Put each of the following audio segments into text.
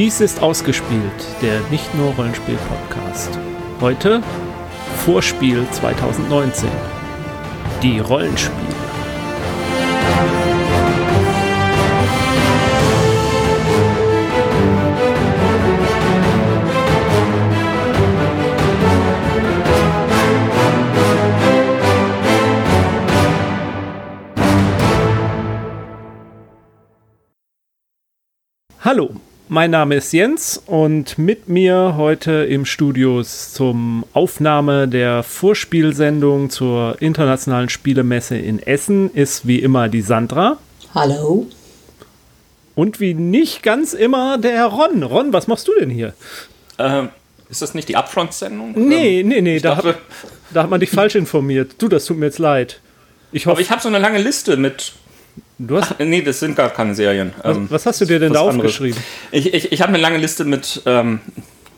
Dies ist ausgespielt, der nicht nur Rollenspiel-Podcast. Heute Vorspiel 2019. Die Rollenspiele. Hallo, mein Name ist Jens und mit mir heute im Studio zum Aufnahme der Vorspielsendung zur Internationalen Spielemesse in Essen ist wie immer die Sandra. Hallo. Und wie nicht ganz immer der Ron. Ron, was machst du denn hier? Ähm, ist das nicht die Upfront-Sendung? Nee, nee, nee, da, dachte, hat, da hat man dich falsch informiert. Du, das tut mir jetzt leid. Ich hoffe, aber ich habe so eine lange Liste mit Du hast, Ach, nee, das sind gar keine Serien. Was, ähm, was hast du dir denn da aufgeschrieben? Ich, ich, ich habe eine lange Liste mit ähm,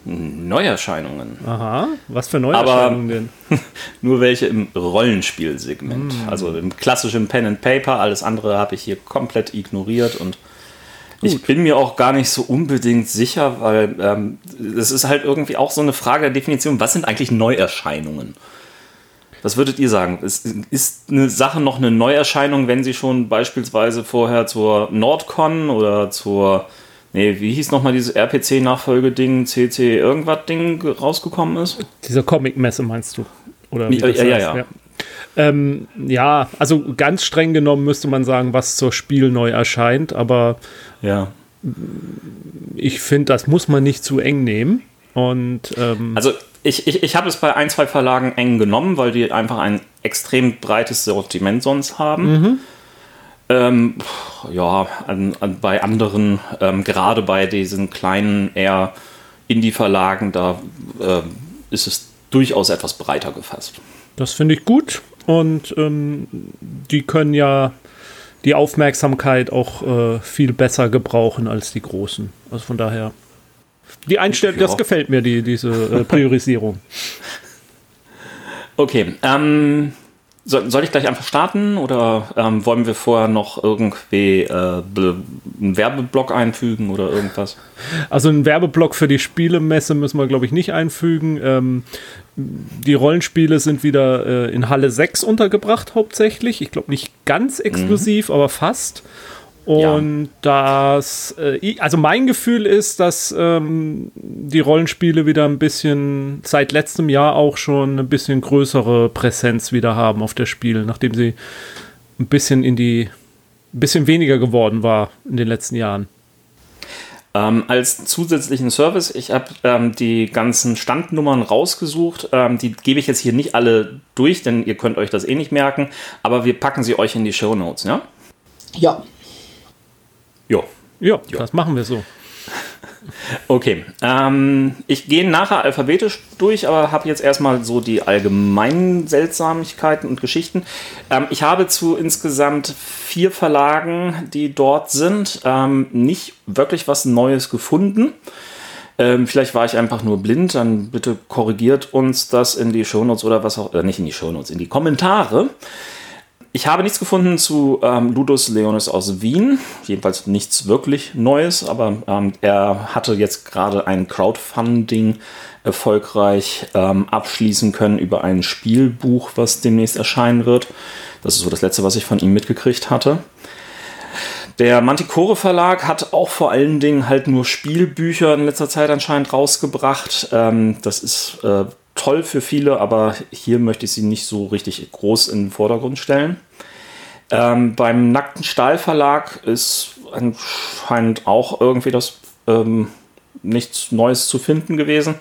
Neuerscheinungen. Aha, was für Neuerscheinungen denn? nur welche im Rollenspielsegment. Mm. Also im klassischen Pen and Paper, alles andere habe ich hier komplett ignoriert und Gut. ich bin mir auch gar nicht so unbedingt sicher, weil ähm, das ist halt irgendwie auch so eine Frage der Definition, was sind eigentlich Neuerscheinungen? Was würdet ihr sagen? Ist, ist eine Sache noch eine Neuerscheinung, wenn sie schon beispielsweise vorher zur Nordcon oder zur, nee, wie hieß nochmal dieses RPC-Nachfolgeding, CC irgendwas Ding rausgekommen ist? Dieser Comic-Messe meinst du? Oder wie ja, ja, ja, ja. ja. Ähm, ja, also ganz streng genommen müsste man sagen, was zur Spiel neu erscheint, aber ja. ich finde, das muss man nicht zu eng nehmen. Und ähm, also ich, ich, ich habe es bei ein, zwei Verlagen eng genommen, weil die einfach ein extrem breites Sortiment sonst haben. Mhm. Ähm, ja, an, an, bei anderen, ähm, gerade bei diesen kleinen, eher Indie-Verlagen, da äh, ist es durchaus etwas breiter gefasst. Das finde ich gut und ähm, die können ja die Aufmerksamkeit auch äh, viel besser gebrauchen als die großen. Also von daher die Einstellung, das gefällt mir, die, diese äh, Priorisierung. okay, ähm, soll, soll, ich gleich einfach starten oder ähm, wollen wir vorher noch irgendwie äh, einen Werbeblock einfügen oder irgendwas? Also einen Werbeblock für die Spielemesse müssen wir, glaube ich, nicht einfügen. Ähm, die Rollenspiele sind wieder äh, in Halle 6 untergebracht, hauptsächlich. Ich glaube nicht ganz exklusiv, mhm. aber fast. Und ja. das, äh, also mein Gefühl ist, dass ähm, die Rollenspiele wieder ein bisschen, seit letztem Jahr auch schon ein bisschen größere Präsenz wieder haben auf der Spiel, nachdem sie ein bisschen in die, ein bisschen weniger geworden war in den letzten Jahren. Ähm, als zusätzlichen Service, ich habe ähm, die ganzen Standnummern rausgesucht. Ähm, die gebe ich jetzt hier nicht alle durch, denn ihr könnt euch das eh nicht merken. Aber wir packen sie euch in die Show Notes, ja? Ja. Jo. Ja, das machen wir so. Okay, ähm, ich gehe nachher alphabetisch durch, aber habe jetzt erstmal so die allgemeinen Seltsamkeiten und Geschichten. Ähm, ich habe zu insgesamt vier Verlagen, die dort sind, ähm, nicht wirklich was Neues gefunden. Ähm, vielleicht war ich einfach nur blind, dann bitte korrigiert uns das in die Shownotes oder was auch, äh, nicht in die Shownotes, in die Kommentare. Ich habe nichts gefunden zu ähm, Ludus Leonis aus Wien. Jedenfalls nichts wirklich Neues, aber ähm, er hatte jetzt gerade ein Crowdfunding erfolgreich ähm, abschließen können über ein Spielbuch, was demnächst erscheinen wird. Das ist so das letzte, was ich von ihm mitgekriegt hatte. Der Manticore Verlag hat auch vor allen Dingen halt nur Spielbücher in letzter Zeit anscheinend rausgebracht. Ähm, das ist äh, toll für viele, aber hier möchte ich sie nicht so richtig groß in den Vordergrund stellen. Ähm, beim Nackten Stahl Verlag ist anscheinend auch irgendwie das ähm, nichts Neues zu finden gewesen.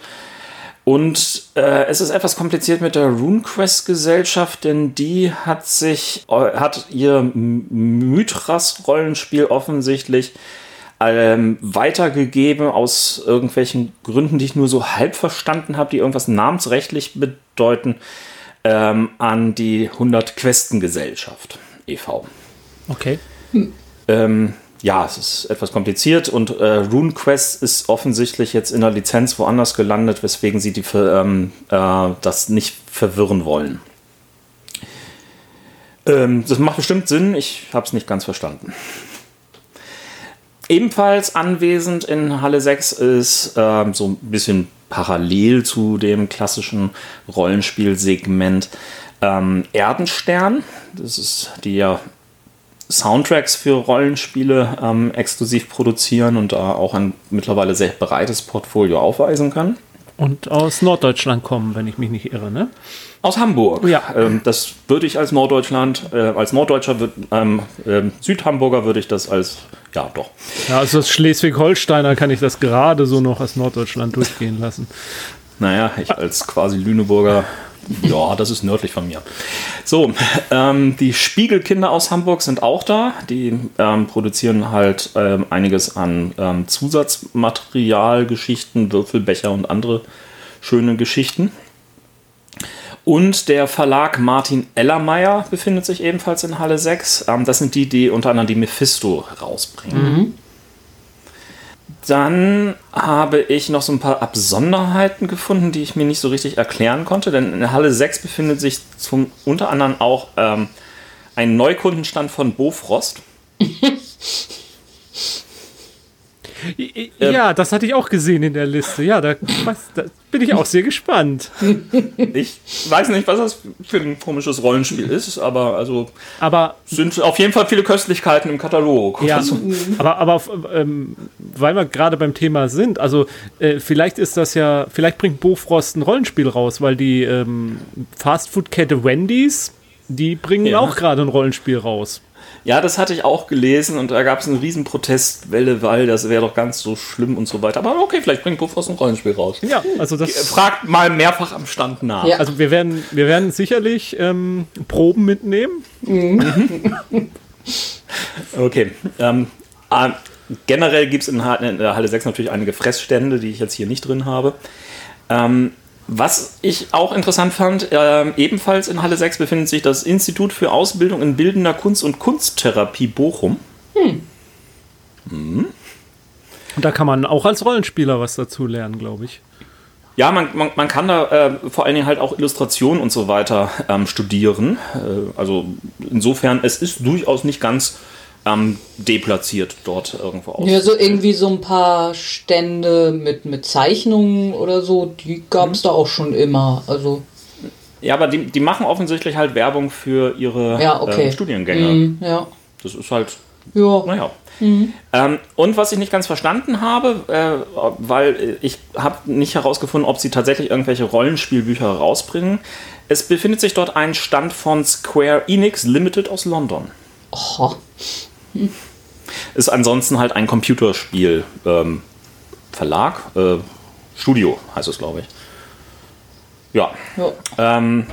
Und äh, es ist etwas kompliziert mit der RuneQuest Gesellschaft, denn die hat sich, äh, hat ihr Mythras Rollenspiel offensichtlich ähm, weitergegeben aus irgendwelchen Gründen, die ich nur so halb verstanden habe, die irgendwas namensrechtlich bedeuten, ähm, an die 100 Questen Gesellschaft e.V. Okay. Hm. Ähm, ja, es ist etwas kompliziert und äh, RuneQuest ist offensichtlich jetzt in der Lizenz woanders gelandet, weswegen sie die, ähm, äh, das nicht verwirren wollen. Ähm, das macht bestimmt Sinn, ich habe es nicht ganz verstanden. Ebenfalls anwesend in Halle 6 ist ähm, so ein bisschen parallel zu dem klassischen Rollenspielsegment ähm, Erdenstern. Das ist die ja Soundtracks für Rollenspiele ähm, exklusiv produzieren und da auch ein mittlerweile sehr breites Portfolio aufweisen kann. Und aus Norddeutschland kommen, wenn ich mich nicht irre, ne? Aus Hamburg. Ja. Ähm, das würde ich als Norddeutschland, äh, als Norddeutscher, würd, ähm, äh, Südhamburger würde ich das als, ja doch. Ja, also als Schleswig-Holsteiner kann ich das gerade so noch als Norddeutschland durchgehen lassen. Naja, ich als quasi Lüneburger, ja, das ist nördlich von mir. So, ähm, die Spiegelkinder aus Hamburg sind auch da. Die ähm, produzieren halt ähm, einiges an ähm, Zusatzmaterial, Geschichten, Würfelbecher und andere schöne Geschichten. Und der Verlag Martin Ellermeier befindet sich ebenfalls in Halle 6. Ähm, das sind die, die unter anderem die Mephisto rausbringen. Dann habe ich noch so ein paar Absonderheiten gefunden, die ich mir nicht so richtig erklären konnte. Denn in Halle 6 befindet sich zum, unter anderem auch ähm, ein Neukundenstand von Bofrost. Ja, das hatte ich auch gesehen in der Liste. Ja, da, was, da bin ich auch sehr gespannt. Ich weiß nicht, was das für ein komisches Rollenspiel ist, aber also Aber sind auf jeden Fall viele Köstlichkeiten im Katalog. Ja, Also, aber, aber ähm, weil wir gerade beim Thema sind, also äh, vielleicht ist das ja, vielleicht bringt Bofrost ein Rollenspiel raus, weil die ähm, Fastfood-Kette Wendy's, die bringen Ja. auch gerade ein Rollenspiel raus. Ja, das hatte ich auch gelesen und da gab es eine riesen Protestwelle, weil das wäre doch ganz so schlimm und so weiter. Aber okay, vielleicht bringt Bofrost ein Rollenspiel raus. Ja, also das. Fragt mal mehrfach am Stand nach. Ja. Also wir werden, wir werden sicherlich ähm, Proben mitnehmen. Okay. Ähm, äh, generell gibt es in, in der Halle 6 natürlich einige Fressstände, die ich jetzt hier nicht drin habe. Ähm, was ich auch interessant fand, ähm, ebenfalls in Halle 6 befindet sich das Institut für Ausbildung in Bildender Kunst und Kunsttherapie Bochum. Und da kann man auch als Rollenspieler was dazu lernen, glaube ich. Ja, man, man, man kann da äh, vor allen Dingen halt auch Illustration und so weiter ähm, studieren. Äh, also insofern, es ist durchaus nicht ganz ähm, deplatziert dort irgendwo aus. Ja, so irgendwie so ein paar Stände mit, mit Zeichnungen oder so, die gab es da auch schon immer. Also, Ja, aber die, die machen offensichtlich halt Werbung für ihre ja, okay. ähm, Studiengänge. Mm, ja. Das ist halt, Ja. naja. Ähm, und was ich nicht ganz verstanden habe, äh, weil ich habe nicht herausgefunden, ob sie tatsächlich irgendwelche Rollenspielbücher rausbringen. Es befindet sich dort ein Stand von Square Enix Limited aus London. Oh, Ist ansonsten halt ein Computerspiel ähm, Verlag, äh, Studio heißt es, glaube ich. Ja. Ähm,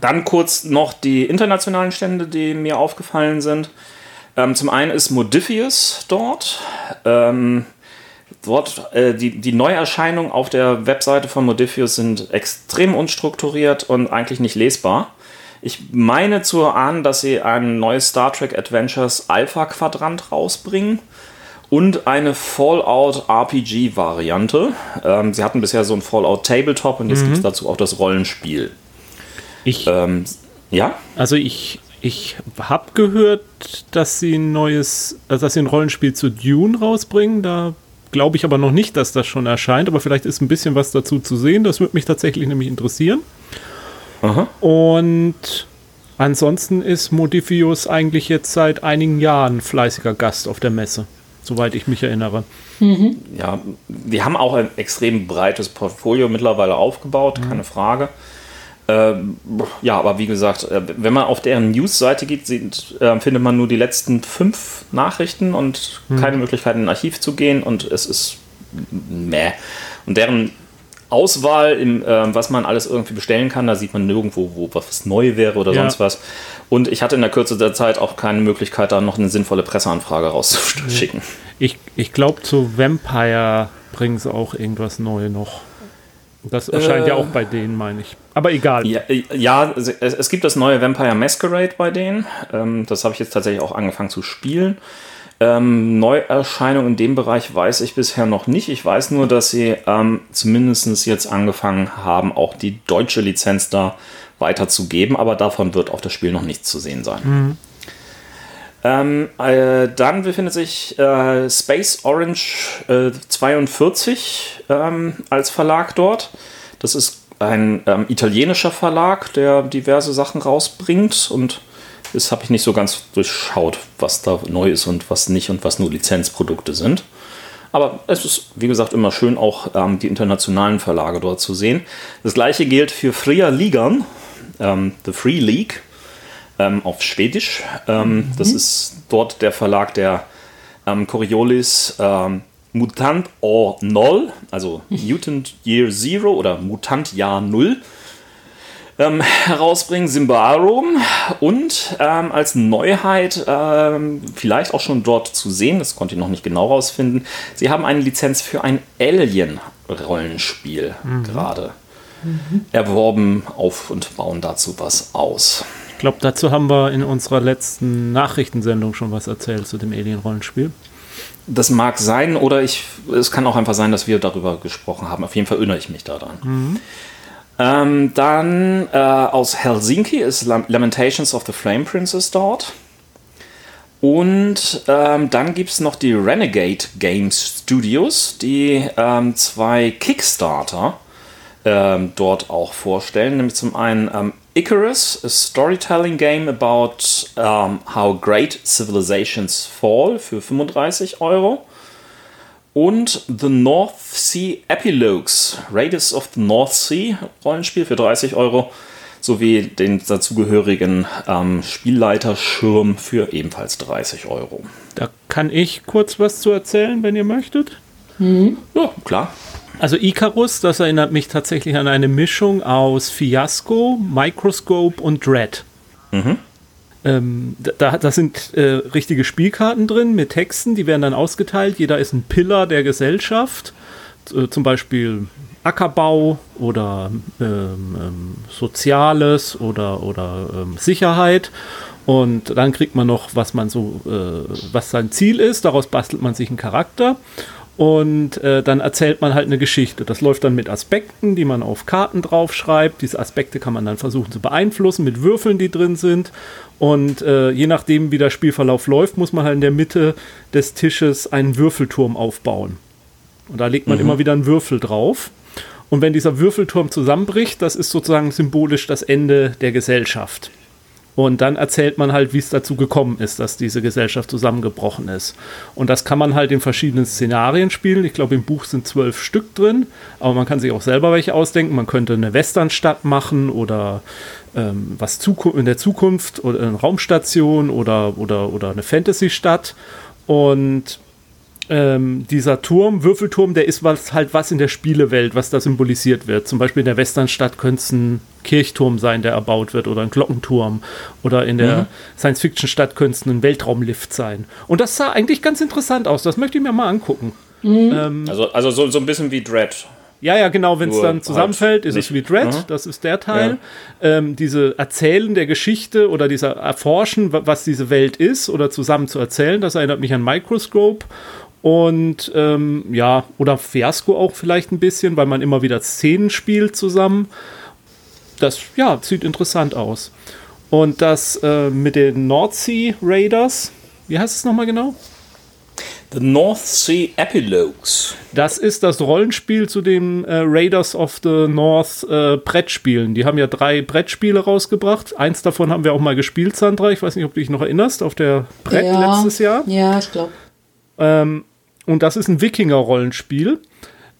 dann kurz noch die internationalen Stände, die mir aufgefallen sind. Ähm, zum einen ist Modifius dort. Ähm, dort äh, die, die Neuerscheinungen auf der Webseite von Modifius sind extrem unstrukturiert und eigentlich nicht lesbar. Ich meine zu ahnen, dass sie ein neues Star Trek Adventures Alpha Quadrant rausbringen und eine Fallout RPG Variante. Ähm, sie hatten bisher so ein Fallout Tabletop und jetzt gibt es dazu auch das Rollenspiel. Ich, Ähm, ja? also ich, ich habe gehört, dass sie ein neues, also dass sie ein Rollenspiel zu Dune rausbringen. Da glaube ich aber noch nicht, dass das schon erscheint, aber vielleicht ist ein bisschen was dazu zu sehen. Das würde mich tatsächlich nämlich interessieren. Aha. Und ansonsten ist Modifius eigentlich jetzt seit einigen Jahren fleißiger Gast auf der Messe, soweit ich mich erinnere. Ja, die haben auch ein extrem breites Portfolio mittlerweile aufgebaut, keine Frage. Ähm, ja, aber wie gesagt, äh, wenn man auf deren News-Seite geht, sieht, äh, findet man nur die letzten fünf Nachrichten und keine Möglichkeit, in ein Archiv zu gehen und es ist meh. Und deren Auswahl, im, äh, was man alles irgendwie bestellen kann, da sieht man nirgendwo, wo was neu wäre oder Ja. sonst was. Und ich hatte in der Kürze der Zeit auch keine Möglichkeit, da noch eine sinnvolle Presseanfrage rauszuschicken. Ich, ich glaube, zu Vampire bringen sie auch irgendwas Neues noch. Das erscheint ja Äh. auch bei denen, meine ich. Aber egal. Ja, äh, ja es, es gibt das neue Vampire Masquerade bei denen. Ähm, das habe ich jetzt tatsächlich auch angefangen zu spielen. Ähm, Neuerscheinung in dem Bereich weiß ich bisher noch nicht. Ich weiß nur, dass sie ähm, zumindest jetzt angefangen haben, auch die deutsche Lizenz da weiterzugeben, aber davon wird auf das Spiel noch nichts zu sehen sein. Ähm, äh, dann befindet sich äh, Space Orange äh, 42 ähm, als Verlag dort. Das ist ein ähm, italienischer Verlag, der diverse Sachen rausbringt und das habe ich nicht so ganz durchschaut, was da neu ist und was nicht und was nur Lizenzprodukte sind. Aber es ist, wie gesagt, immer schön, auch ähm, die internationalen Verlage dort zu sehen. Das gleiche gilt für Fria Ligan, ähm, The Free League ähm, auf Schwedisch. Ähm, mhm. Das ist dort der Verlag der ähm, Coriolis ähm, Mutant Or Null, also Mutant Year Zero oder Mutant Jahr Null. Ähm, herausbringen, Simbarum und ähm, als Neuheit ähm, vielleicht auch schon dort zu sehen, das konnte ich noch nicht genau rausfinden, sie haben eine Lizenz für ein Alien-Rollenspiel mhm. gerade mhm. erworben auf und bauen dazu was aus glaube, dazu haben wir in unserer letzten Nachrichtensendung schon was erzählt zu dem Alien-Rollenspiel. Das mag sein, oder ich, es kann auch einfach sein, dass wir darüber gesprochen haben. Auf jeden Fall erinnere ich mich daran. Mhm. Ähm, dann äh, aus Helsinki ist Lamentations of the Flame Princess dort. Und ähm, dann gibt es noch die Renegade Games Studios, die ähm, zwei Kickstarter ähm, dort auch vorstellen. Nämlich zum einen ähm, Icarus, a storytelling game about um, how great civilizations fall für 35 Euro. Und The North Sea Epilogues, Raiders of the North Sea Rollenspiel für 30 Euro. Sowie den dazugehörigen ähm, Spielleiterschirm für ebenfalls 30 Euro. Da kann ich kurz was zu erzählen, wenn ihr möchtet. Mhm. Ja, klar. Also Icarus, das erinnert mich tatsächlich an eine Mischung aus Fiasco, Microscope und Dread. Mhm. Ähm, da, da sind äh, richtige Spielkarten drin mit Texten, die werden dann ausgeteilt. Jeder ist ein Pillar der Gesellschaft, äh, zum Beispiel Ackerbau oder ähm, ähm, Soziales oder, oder ähm, Sicherheit. Und dann kriegt man noch, was man so, äh, was sein Ziel ist. Daraus bastelt man sich einen Charakter. Und äh, dann erzählt man halt eine Geschichte. Das läuft dann mit Aspekten, die man auf Karten draufschreibt. Diese Aspekte kann man dann versuchen zu beeinflussen mit Würfeln, die drin sind. Und äh, je nachdem, wie der Spielverlauf läuft, muss man halt in der Mitte des Tisches einen Würfelturm aufbauen. Und da legt man mhm. immer wieder einen Würfel drauf. Und wenn dieser Würfelturm zusammenbricht, das ist sozusagen symbolisch das Ende der Gesellschaft. Und dann erzählt man halt, wie es dazu gekommen ist, dass diese Gesellschaft zusammengebrochen ist. Und das kann man halt in verschiedenen Szenarien spielen. Ich glaube, im Buch sind zwölf Stück drin, aber man kann sich auch selber welche ausdenken. Man könnte eine Westernstadt machen oder ähm, was in der Zukunft oder eine Raumstation oder, oder, oder eine Fantasy-Stadt. Und ähm, dieser Turm, Würfelturm, der ist was, halt was in der Spielewelt, was da symbolisiert wird. Zum Beispiel in der Westernstadt könnte es ein Kirchturm sein, der erbaut wird, oder ein Glockenturm. Oder in der mhm. Science-Fiction-Stadt könnte es ein Weltraumlift sein. Und das sah eigentlich ganz interessant aus. Das möchte ich mir mal angucken. Mhm. Ähm, also also so, so ein bisschen wie Dread. Ja, ja, genau, wenn es dann zusammenfällt, ist es wie Dread, mhm. das ist der Teil. Ja. Ähm, diese Erzählen der Geschichte oder dieser Erforschen, was diese Welt ist, oder zusammen zu erzählen, das erinnert mich an Microscope. Und ähm, ja, oder Fiasco auch vielleicht ein bisschen, weil man immer wieder Szenen spielt zusammen. Das, ja, sieht interessant aus. Und das äh, mit den North Sea Raiders, wie heißt es nochmal genau? The North Sea Epilogues. Das ist das Rollenspiel zu den äh, Raiders of the North äh, Brettspielen. Die haben ja drei Brettspiele rausgebracht. Eins davon haben wir auch mal gespielt, Sandra. Ich weiß nicht, ob du dich noch erinnerst, auf der Brett ja, letztes Jahr. Ja, ich glaube. Ähm, und das ist ein Wikinger-Rollenspiel.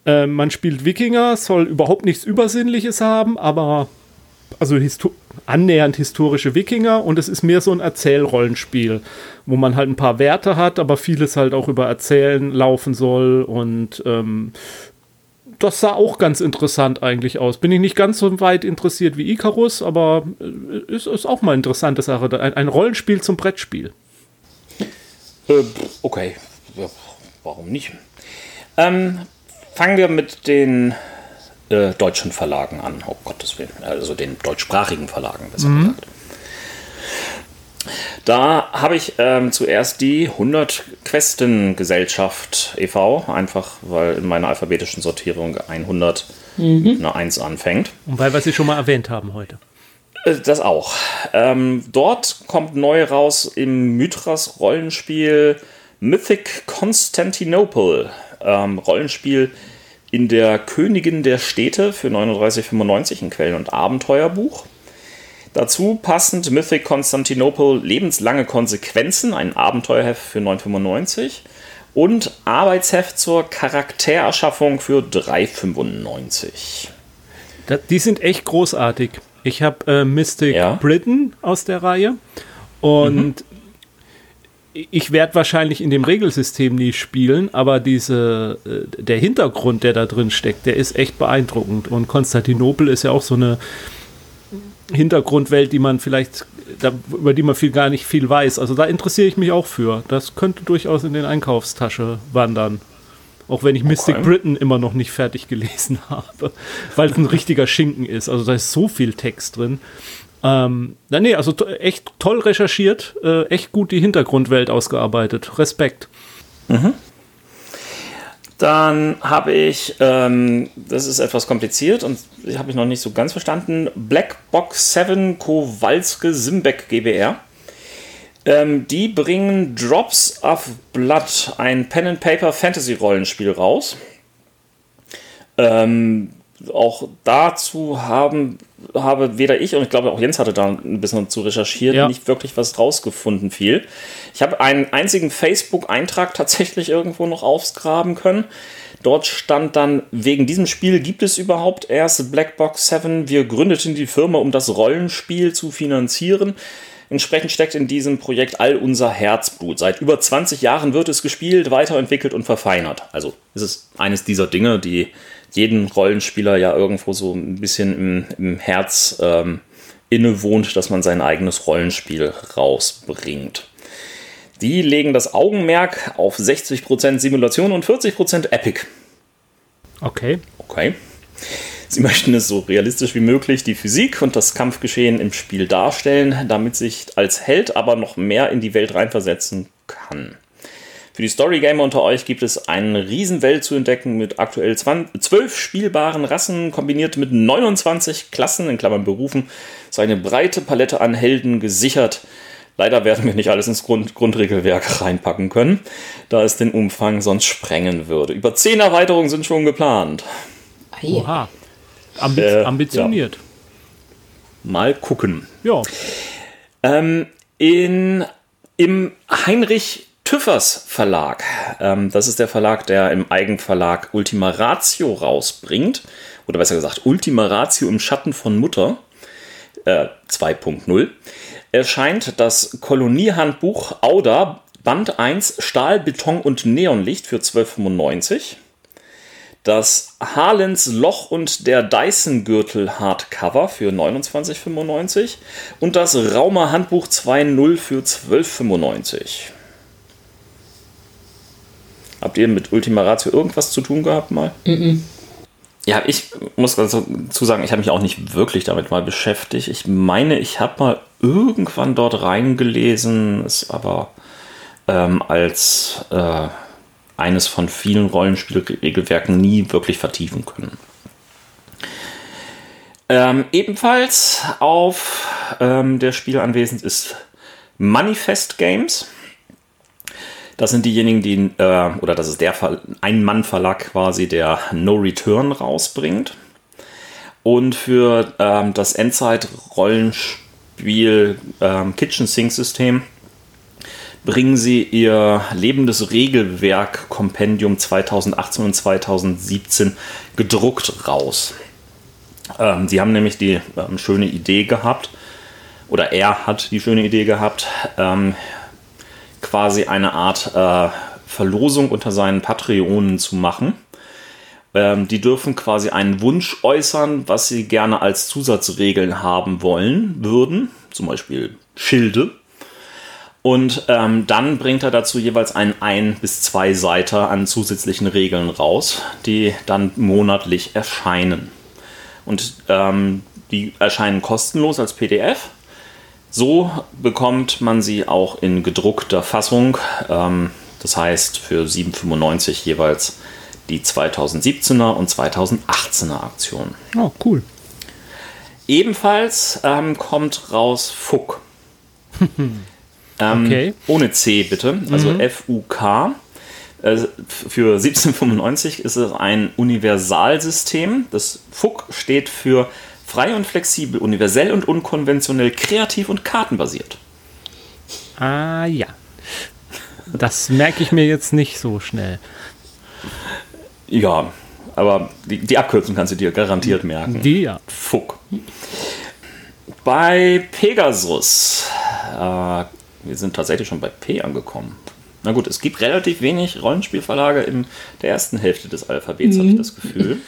Äh, man spielt Wikinger, soll überhaupt nichts Übersinnliches haben, aber also histo annähernd historische Wikinger und es ist mehr so ein Erzählrollenspiel, wo man halt ein paar Werte hat, aber vieles halt auch über Erzählen laufen soll und ähm, das sah auch ganz interessant eigentlich aus. Bin ich nicht ganz so weit interessiert wie Icarus, aber äh, ist, ist auch mal eine interessante Sache. Ein, ein Rollenspiel zum Brettspiel. Äh, okay. Warum nicht? Ähm, fangen wir mit den äh, deutschen Verlagen an, oh Gottes Willen, also den deutschsprachigen Verlagen, besser mhm. gesagt. Da habe ich ähm, zuerst die 100 Questen Gesellschaft e.V., einfach weil in meiner alphabetischen Sortierung 100 mhm. eine 1 anfängt. Und weil wir sie schon mal erwähnt haben heute. Äh, Das auch. Ähm, dort kommt neu raus im Mythras Rollenspiel Mythic Constantinople. Ähm, Rollenspiel in der Königin der Städte für 39,95 ein Quellen- und Abenteuerbuch. Dazu passend Mythic Constantinople lebenslange Konsequenzen, ein Abenteuerheft für 9,95 und Arbeitsheft zur Charaktererschaffung für 3,95. Da, die sind echt großartig. Ich habe äh, Mystic Ja. Britain aus der Reihe und ich werde wahrscheinlich in dem Regelsystem nie spielen, aber diese, äh, der Hintergrund, der da drin steckt, der ist echt beeindruckend. Und Konstantinopel ist ja auch so eine Hintergrundwelt, die man vielleicht, über die man viel gar nicht viel weiß. Also da interessiere ich mich auch für. Das könnte durchaus in den Einkaufstasche wandern. Auch wenn ich Mystic Britain immer noch nicht fertig gelesen habe, weil es ein richtiger Schinken ist. Also da ist so viel Text drin. Ähm, na nee, also echt toll recherchiert, äh, echt gut die Hintergrundwelt ausgearbeitet. Respekt. Dann habe ich, ähm, das ist etwas kompliziert und habe ich noch nicht so ganz verstanden, Black Box 7 Kowalske Simbeck GBR. Ähm, die bringen Drops of Blood, ein Pen-and-Paper-Fantasy-Rollenspiel raus. Ähm, auch dazu haben, habe weder ich und ich glaube auch Jens hatte da ein bisschen zu recherchiert, Ja. nicht wirklich was rausgefunden viel. Ich habe einen einzigen Facebook-Eintrag tatsächlich irgendwo noch ausgraben können. Dort stand dann, wegen diesem Spiel gibt es überhaupt erst Black Box 7. Wir gründeten die Firma, um das Rollenspiel zu finanzieren. Entsprechend steckt in diesem Projekt all unser Herzblut. Seit über 20 Jahren wird es gespielt, weiterentwickelt und verfeinert. Also es ist eines dieser Dinge, die jeden Rollenspieler ja irgendwo so ein bisschen im, im Herz ähm, innewohnt, dass man sein eigenes Rollenspiel rausbringt. Die legen das Augenmerk auf 60% Simulation und 40% Epic. Okay. Okay. Sie möchten es so realistisch wie möglich die Physik und das Kampfgeschehen im Spiel darstellen, damit sich als Held aber noch mehr in die Welt reinversetzen kann. Für die Storygamer unter euch gibt es eine Riesenwelt zu entdecken mit aktuell 20, 12 spielbaren Rassen kombiniert mit 29 Klassen in Klammern Berufen. So eine breite Palette an Helden gesichert. Leider werden wir nicht alles ins Grund Grundregelwerk reinpacken können, da es den Umfang sonst sprengen würde. Über 10 Erweiterungen sind schon geplant. Oha. Ambi Äh, ambitioniert. Mal gucken. Ja. Ähm, in, Im Heinrich Tüffers Verlag, ähm, das ist der Verlag, der im Eigenverlag Ultima Ratio rausbringt, oder besser gesagt Ultima Ratio im Schatten von Mutter äh, 2.0, erscheint das Koloniehandbuch Auda Band 1 Stahl, Beton und Neonlicht für 12,95. Das Harlens Loch und der Dyson-Gürtel Hardcover für 29,95 und das Raumer Handbuch 2.0 für 12,95. Habt ihr mit Ultima Ratio irgendwas zu tun gehabt mal? Ja, ich muss dazu sagen, ich habe mich auch nicht wirklich damit mal beschäftigt. Ich meine, ich habe mal irgendwann dort reingelesen, es aber ähm, als äh, eines von vielen Rollenspielregelwerken nie wirklich vertiefen können. Ähm, ebenfalls auf ähm, der Spiel anwesend ist Manifest Games. Das sind diejenigen, die, äh, oder das ist der Ver Ein-Mann-Verlag quasi, der No Return rausbringt. Und für ähm, das Endzeit-Rollenspiel ähm, Kitchen Sink System bringen sie ihr lebendes Regelwerk Kompendium 2018 und 2017 gedruckt raus. Ähm, sie haben nämlich die ähm, schöne Idee gehabt, oder er hat die schöne Idee gehabt, ähm, quasi eine Art äh, Verlosung unter seinen Patreonen zu machen. Ähm, die dürfen quasi einen Wunsch äußern, was sie gerne als Zusatzregeln haben wollen würden, zum Beispiel Schilde. Und ähm, dann bringt er dazu jeweils einen ein bis zwei Seiter an zusätzlichen Regeln raus, die dann monatlich erscheinen. Und ähm, die erscheinen kostenlos als PDF. So bekommt man sie auch in gedruckter Fassung. Ähm, das heißt für 7,95 jeweils die 2017er und 2018er Aktion. Oh, cool. ebenfalls ähm, kommt raus Fuck. ähm, Okay. Ohne C bitte, also F-U-K. Äh, Für 1795 ist es ein Universalsystem. Das FUK steht für frei und flexibel, universell und unkonventionell, kreativ und kartenbasiert. Ah ja. Das merke ich mir jetzt nicht so schnell. Ja, aber die, die Abkürzung kannst du dir garantiert merken. Die ja. Fuck. Bei Pegasus. Äh, wir sind tatsächlich schon bei P angekommen. Na gut, es gibt relativ wenig Rollenspielverlage in der ersten Hälfte des Alphabets, habe ich das Gefühl.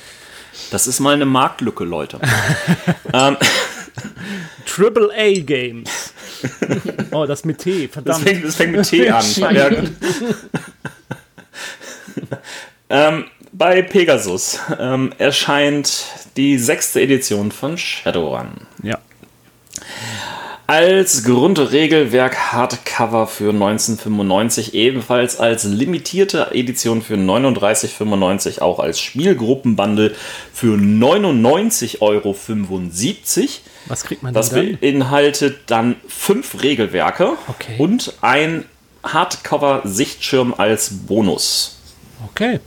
Das ist mal eine Marktlücke, Leute. ähm, Triple A Games. Oh, das mit T, das, verdammt. fängt, das fängt mit T an. Ja, ähm, bei Pegasus ähm, erscheint die sechste Edition von Shadowrun. Ja. Als Grundregelwerk Hardcover für 1995, ebenfalls als limitierte Edition für 39,95, auch als Spielgruppenbundle für 99,75 Euro. Was kriegt man Das denn dann? beinhaltet dann fünf Regelwerke Okay. und ein Hardcover-Sichtschirm als Bonus. Okay.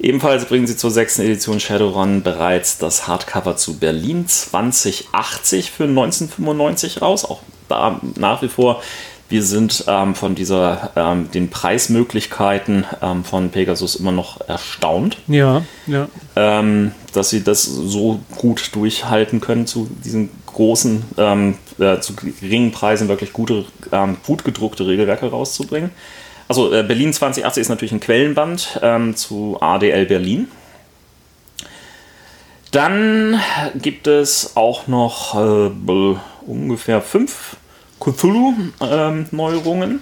Ebenfalls bringen sie zur sechsten Edition Shadowrun bereits das Hardcover zu Berlin 2080 für 1995 raus. Auch da nach wie vor, wir sind ähm, von dieser, ähm, den Preismöglichkeiten ähm, von Pegasus immer noch erstaunt, Ja, ja. ähm, dass sie das so gut durchhalten können zu diesen großen, ähm, äh, zu geringen Preisen wirklich gute, ähm, gut gedruckte Regelwerke rauszubringen. Also äh, Berlin 2080 ist natürlich ein Quellenband ähm, zu ADL Berlin. Dann gibt es auch noch äh, ungefähr fünf Cthulhu-Neuerungen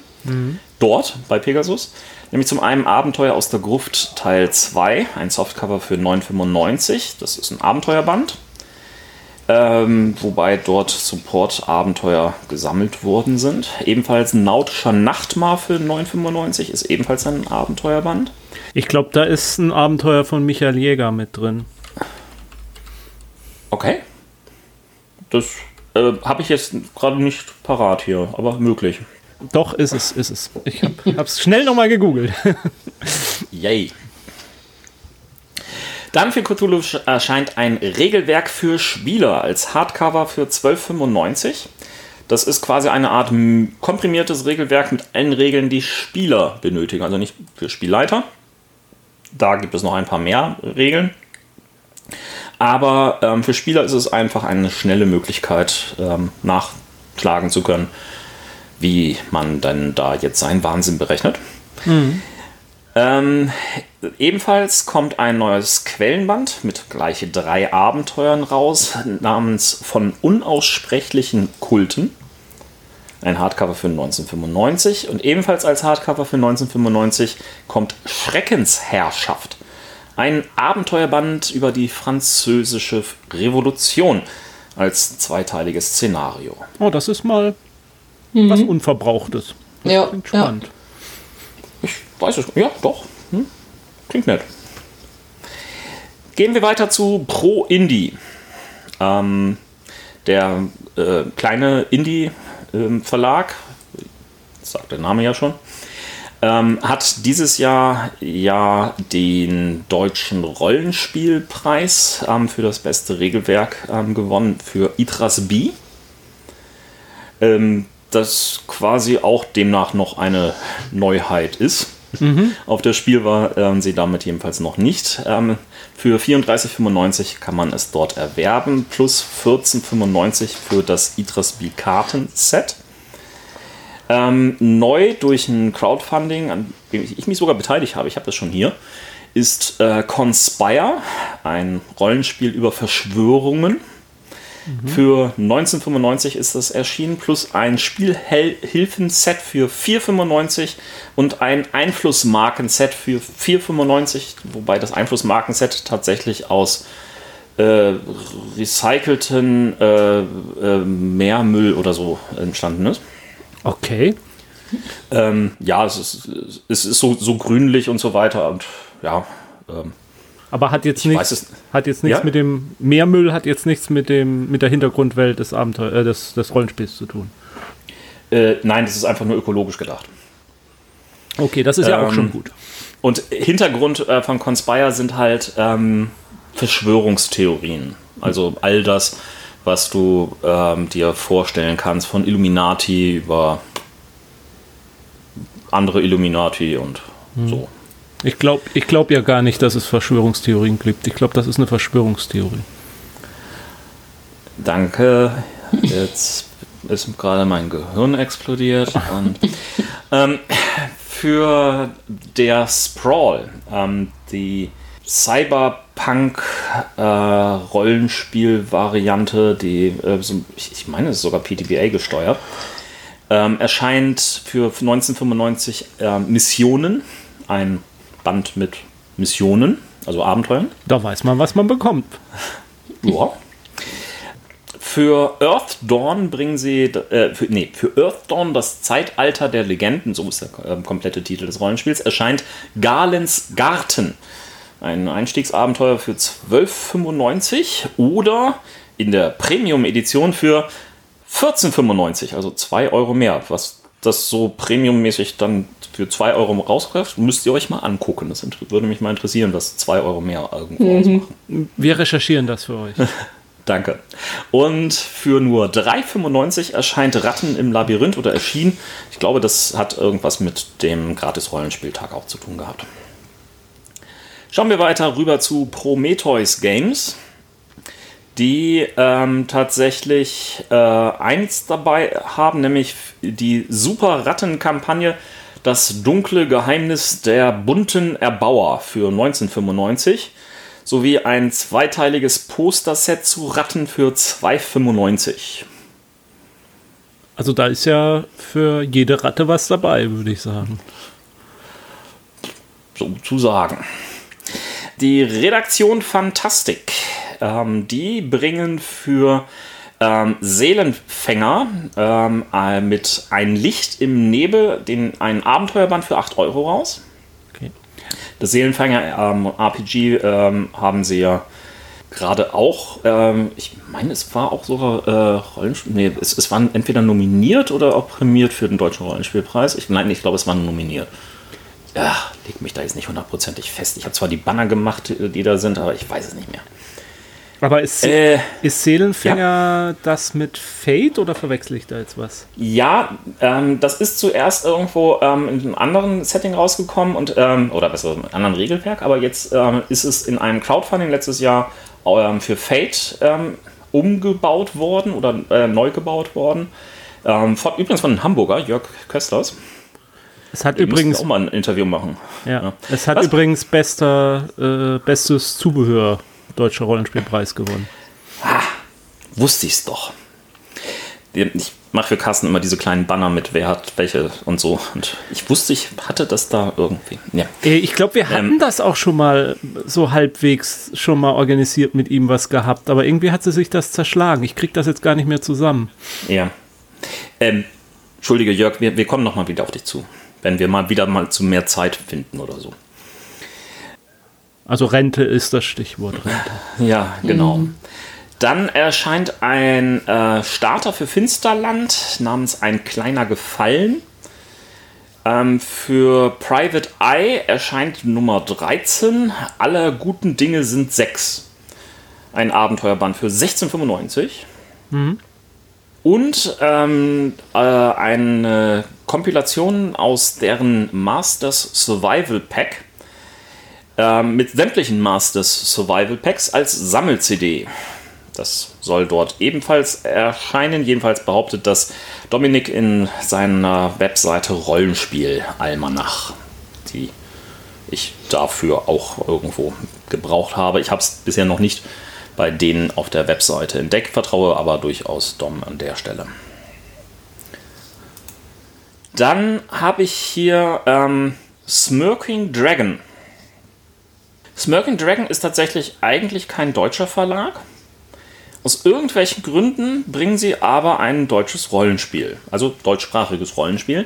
dort bei Pegasus. Nämlich zum einen Abenteuer aus der Gruft Teil 2, ein Softcover für 9,95. Das ist ein Abenteuerband. Ähm, wobei dort Support-Abenteuer gesammelt worden sind. Ebenfalls Nautischer Nachtmar für 9,95 ist ebenfalls ein Abenteuerband. Ich glaube, da ist ein Abenteuer von Michael Jäger mit drin. Okay. Das äh, habe ich jetzt gerade nicht parat hier, aber möglich. Doch, ist es, ist es. Ich habe es schnell nochmal gegoogelt. Yay. Dann für Cthulhu sch- erscheint ein Regelwerk für Spieler als Hardcover für 12,95. Das ist quasi eine Art komprimiertes Regelwerk mit allen Regeln, die Spieler benötigen. Also nicht für Spielleiter. Da gibt es noch ein paar mehr Regeln. Aber ähm, für Spieler ist es einfach eine schnelle Möglichkeit, ähm, nachschlagen zu können, wie man dann da jetzt seinen Wahnsinn berechnet. Ähm, ebenfalls kommt ein neues Quellenband mit gleiche drei Abenteuern raus, namens von unaussprechlichen Kulten. Ein Hardcover für 1995 und ebenfalls als Hardcover für 1995 kommt Schreckensherrschaft. Ein Abenteuerband über die französische Revolution als zweiteiliges Szenario. Oh, das ist mal was Unverbrauchtes. Ja, Klingt ja. spannend. Ich weiß es. Ja, doch. Hm? Klingt nett. Gehen wir weiter zu Pro Indie. Ähm, der äh, kleine Indie-Verlag, sagt der Name ja schon, ähm, hat dieses Jahr ja den deutschen Rollenspielpreis ähm, für das beste Regelwerk ähm, gewonnen für Idras B. Ähm, das quasi auch demnach noch eine Neuheit ist. Auf der Spiel waren sie damit jedenfalls noch nicht. Ähm, für 34,95 kann man es dort erwerben, plus 14,95 für das Idras B Karten-Set. Ähm, neu durch ein Crowdfunding, an dem ich mich sogar beteiligt habe, ich habe das schon hier, ist äh, Conspire, ein Rollenspiel über Verschwörungen. Für 1995 ist das erschienen, plus ein Spielhilfen-Set für 4,95 und ein Einflussmarken-Set für 4,95, wobei das Einflussmarken-Set tatsächlich aus äh, recycelten äh, äh, Meermüll oder so entstanden ist. Okay. Ähm, ja, es ist, es ist so, so grünlich und so weiter und ja, ähm, Aber hat jetzt Ich nichts, hat jetzt nichts Ja? mit dem Meermüll, hat jetzt nichts mit dem mit der Hintergrundwelt des Abenteuer, äh, des, des Rollenspiels zu tun. Äh, nein, das ist einfach nur ökologisch gedacht. Okay, das ist ja auch Ähm, schon gut. Und Hintergrund äh, von Conspire sind halt ähm, Verschwörungstheorien. Also all das, was du ähm, dir vorstellen kannst, von Illuminati über andere Illuminati und so. Ich glaube ich glaub ja gar nicht, dass es Verschwörungstheorien gibt. Ich glaube, das ist eine Verschwörungstheorie. Danke. Jetzt ist gerade mein Gehirn explodiert. Und, ähm, für der Sprawl, ähm, die Cyberpunk-Rollenspiel-Variante, die, äh, ich, meine, es ist sogar PTBA gesteuert, ähm, erscheint für 1995 ähm, Missionen, ein Band mit Missionen, also Abenteuern. Da weiß man, was man bekommt. Ja. Für Earth Dawn bringen sie, äh, für, nee, für Earth Dawn das Zeitalter der Legenden, so ist der äh, komplette Titel des Rollenspiels, erscheint Garlens Garten. Ein Einstiegsabenteuer für 12,95 oder in der Premium-Edition für 14,95, also 2 Euro mehr. Was das so premiummäßig dann für 2 Euro rausgreift, müsst ihr euch mal angucken. Das würde mich mal interessieren, was 2 Euro mehr irgendwo ausmachen. Wir recherchieren das für euch. Danke. Und für nur 3,95 erscheint Ratten im Labyrinth oder erschien. Ich glaube, das hat irgendwas mit dem Gratis-Rollenspieltag auch zu tun gehabt. Schauen wir weiter rüber zu Prometheus Games, die ähm, tatsächlich äh, eins dabei haben, nämlich die Super Ratten-Kampagne Das dunkle Geheimnis der bunten Erbauer für 1995 sowie ein zweiteiliges Posterset zu Ratten für 2,95. Also da ist ja für jede Ratte was dabei, würde ich sagen. so zu sagen. Die Redaktion Fantastik, ähm, die bringen für ähm, Seelenfänger ähm, äh, mit ein Licht im Nebel den, einen Abenteuerband für 8 Euro raus. Okay. Das Seelenfänger ähm, RPG ähm, haben sie ja gerade auch, ähm, ich meine, es war auch sogar äh, Rollenspiel, nee, es, es waren entweder nominiert oder auch prämiert für den Deutschen Rollenspielpreis. Ich, nein, ich glaube, es waren nominiert. Ja, leg mich da jetzt nicht hundertprozentig fest. Ich habe zwar die Banner gemacht, die da sind, aber ich weiß es nicht mehr. Aber ist, Äh, ist Seelenfänger das mit Fate oder verwechsel ich da jetzt was? Ja, ähm, das ist zuerst irgendwo ähm, in einem anderen Setting rausgekommen und ähm, oder besser mit einem anderen Regelwerk, aber jetzt ähm, ist es in einem Crowdfunding letztes Jahr ähm, für Fate ähm, umgebaut worden oder äh, neu gebaut worden. Von, übrigens von einem Hamburger, Jörg Köstlers. Es hat Die übrigens, auch mal ein Interview machen. ja, ja. es hat Was? übrigens bester, äh, bestes Zubehör Deutscher Rollenspielpreis gewonnen. Wusste ich's doch. Ich mache für Carsten immer diese kleinen Banner mit, wer hat welche und so. Und ich wusste, ich hatte das da irgendwie. Ja. Äh, Ich glaube, wir hatten Ähm. das auch schon mal so halbwegs schon mal organisiert mit ihm was gehabt, aber irgendwie hat sie sich das zerschlagen. Ich krieg das jetzt gar nicht mehr zusammen. Ja. Ähm, Entschuldige, Jörg, wir, wir kommen nochmal wieder auf dich zu. Wenn wir mal wieder mal zu mehr Zeit finden oder so. Also Rente ist das Stichwort. Rente. Ja, genau. Dann erscheint ein äh, Starter für Finsterland namens Ein kleiner Gefallen. Ähm, für Private Eye erscheint Nummer 13. Alle guten Dinge sind 6. Ein Abenteuerband für 16,95. Und ähm, äh, eine Kompilation aus deren Masters Survival Pack ähm, mit sämtlichen Masters Survival Packs als Sammel-CD. Das soll dort ebenfalls erscheinen. Jedenfalls behauptet das Dominik in seiner Webseite Rollenspiel Almanach, die ich dafür auch irgendwo gebraucht habe. Ich habe es bisher noch nicht bei denen auf der Webseite entdeckt, vertraue aber durchaus Dom an der Stelle. Dann habe ich hier ähm, Smirking Dragon. Smirking Dragon ist tatsächlich eigentlich kein deutscher Verlag. Aus irgendwelchen Gründen bringen sie aber ein deutsches Rollenspiel, also deutschsprachiges Rollenspiel.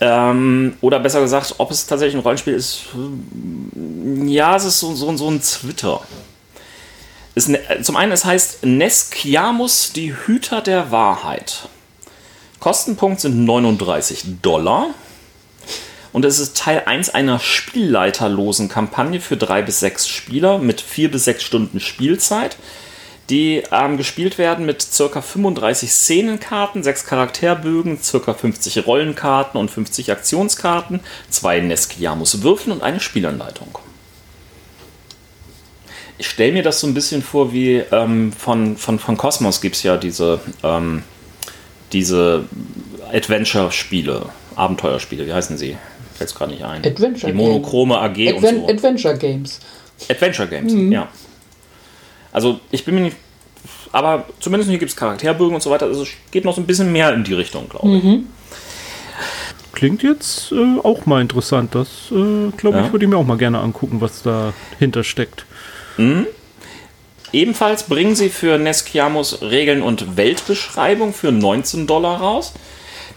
Ähm, oder besser gesagt, ob es tatsächlich ein Rollenspiel ist, hm, Ja, es ist so, so, so ein Twitter. Es, ne, zum einen, es heißt Nesquiamus, die Hüter der Wahrheit. Kostenpunkt sind 39 Dollar. Und es ist Teil 1 einer spielleiterlosen Kampagne für drei bis sechs Spieler mit vier bis sechs Stunden Spielzeit, die ähm, gespielt werden mit ca. 35 Szenenkarten, sechs Charakterbögen, ca. 50 Rollenkarten und 50 Aktionskarten, zwei Nesquiamus-Würfeln und eine Spielanleitung. Ich stelle mir das so ein bisschen vor, wie ähm, von, von, von Cosmos gibt es ja diese, ähm, diese Adventure-Spiele, Abenteuerspiele, wie heißen sie? Fällt es gerade nicht ein. Adventure Die monochrome AG Adven und so. Adventure Games. Adventure Games, Mhm. ja. Also ich bin mir nicht. Aber zumindest hier gibt es Charakterbögen und so weiter. Also es geht noch so ein bisschen mehr in die Richtung, glaube ich. Mhm. Klingt jetzt äh, auch mal interessant. Das, äh, glaube Ja. ich, würde ich mir auch mal gerne angucken, was dahinter steckt. Ebenfalls bringen sie für Nesquiamus Regeln und Weltbeschreibung für 19 Dollar raus.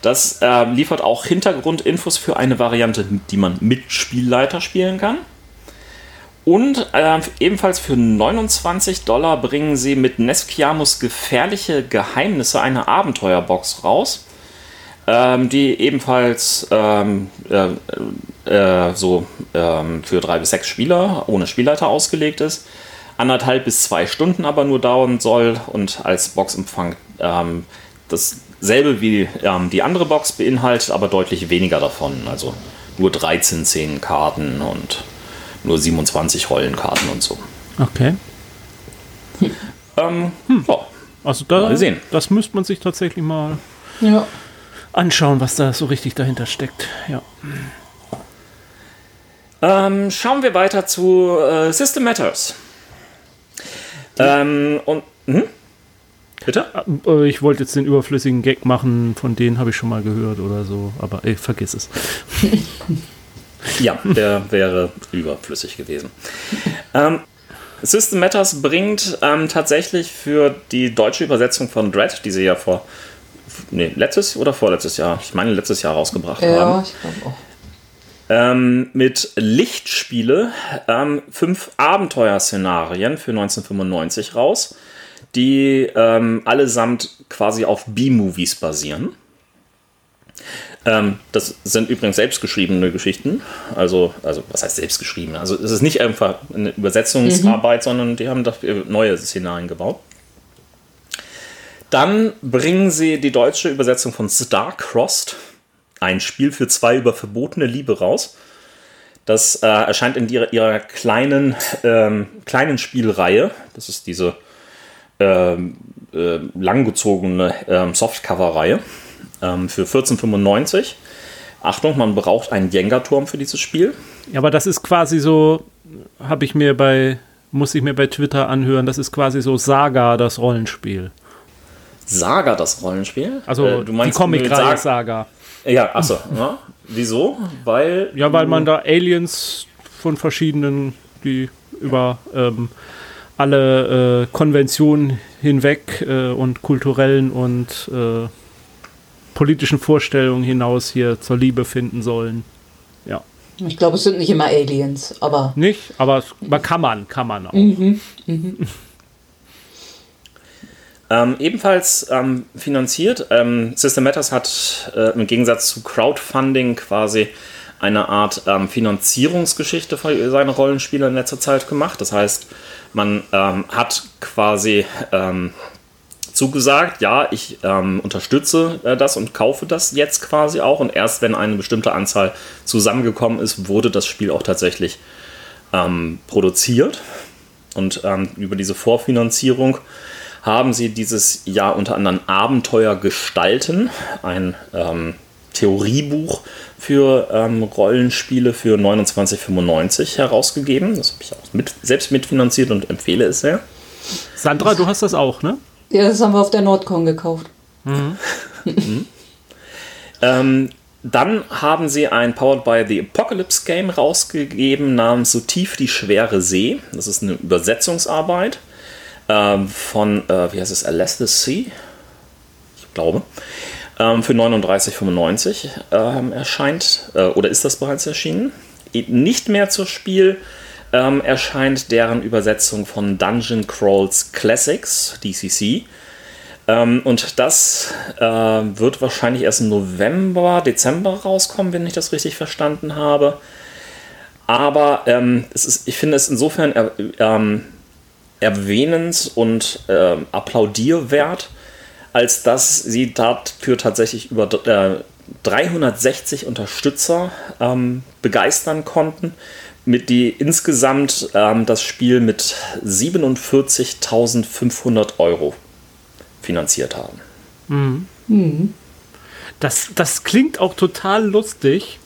Das äh, liefert auch Hintergrundinfos für eine Variante, die man mit Spielleiter spielen kann. Und äh, ebenfalls für 29 Dollar bringen sie mit Nesquiamus gefährliche Geheimnisse eine Abenteuerbox raus, ähm, die ebenfalls ähm, äh, äh, so ähm, für drei bis sechs Spieler ohne Spielleiter ausgelegt ist. Anderthalb bis zwei Stunden aber nur dauern soll und als Boxumfang ähm, dasselbe wie ähm, die andere Box beinhaltet, aber deutlich weniger davon. Also nur 13 Szenenkarten und nur 27 Rollenkarten und so. Okay. Ähm, ja. Also da, Mal sehen. das müsste man sich tatsächlich mal Ja. anschauen, was da so richtig dahinter steckt. Ja. Ähm, schauen wir weiter zu äh, System Matters. Ähm, und. Hm? Bitte? Äh, Ich wollte jetzt den überflüssigen Gag machen, von denen habe ich schon mal gehört oder so, aber ey, vergiss es. Ja, der wäre überflüssig gewesen. Ähm, System Matters bringt ähm, tatsächlich für die deutsche Übersetzung von Dread, die sie ja vor. Nee, letztes oder vorletztes Jahr? Ich meine, letztes Jahr rausgebracht Ja, haben. ich glaube auch. ähm, mit Lichtspiele ähm, fünf Abenteuerszenarien für 1995 raus, die ähm, allesamt quasi auf B-Movies basieren. Ähm, das sind übrigens selbstgeschriebene Geschichten. Also, also was heißt selbstgeschrieben? Also es ist nicht einfach eine Übersetzungsarbeit, sondern die haben dafür neue Szenarien gebaut. Dann bringen sie die deutsche Übersetzung von Star-Crossed, ein Spiel für zwei über verbotene Liebe raus. Das äh, erscheint in ihrer, ihrer kleinen, ähm, kleinen Spielreihe. Das ist diese ähm, äh, langgezogene ähm, Softcover-Reihe ähm, für 14,95. Achtung, man braucht einen Jenga-Turm für dieses Spiel. Ja, aber das ist quasi so, habe ich mir bei, muss ich mir bei Twitter anhören, das ist quasi so Saga, das Rollenspiel. Saga, das Rollenspiel? Also Äh, die mit Comic-Reihe Sag- Saga. Ja, achso. Ja. Wieso? Weil. Ja, weil man da Aliens von verschiedenen, die über ähm, alle äh, Konventionen hinweg äh, und kulturellen und äh, politischen Vorstellungen hinaus hier zur Liebe finden sollen. Ja. Ich glaube, es sind nicht immer Aliens, aber Nicht, aber es, man kann man, kann man auch. Ähm, ebenfalls ähm, finanziert. Ähm, System Matters hat äh, im Gegensatz zu Crowdfunding quasi eine Art ähm, Finanzierungsgeschichte für seine Rollenspiele in letzter Zeit gemacht. Das heißt, man ähm, hat quasi ähm, zugesagt, ja, ich ähm, unterstütze äh, das und kaufe das jetzt quasi auch. Und erst wenn eine bestimmte Anzahl zusammengekommen ist, wurde das Spiel auch tatsächlich ähm, produziert. Und ähm, über diese Vorfinanzierung haben sie dieses Jahr unter anderem Abenteuer gestalten, ein ähm, Theoriebuch für ähm, Rollenspiele für 29,95 herausgegeben. Das habe ich auch mit, selbst mitfinanziert und empfehle es sehr. Sandra, du hast das auch, ne? ja, das haben wir auf der Nordcon gekauft. Ähm, dann haben sie ein Powered by the Apocalypse Game rausgegeben namens So tief die schwere See. Das ist eine Übersetzungsarbeit ähm, von, äh, wie heißt es, Alas the Sea? Ich glaube. Ähm, für 39,95 ähm, erscheint, äh, oder ist das bereits erschienen? Nicht mehr zur Spiel ähm, erscheint deren Übersetzung von Dungeon Crawls Classics, DCC. Ähm, und das äh, wird wahrscheinlich erst im November, Dezember rauskommen, wenn ich das richtig verstanden habe. Aber ähm, es ist, ich finde es insofern er, ähm, erwähnens und äh, applaudierwert, als dass sie dafür tatsächlich über äh, 360 Unterstützer ähm, begeistern konnten, mit die insgesamt ähm, das Spiel mit 47.500 Euro finanziert haben. Mhm. Mhm. Das, das klingt auch total lustig.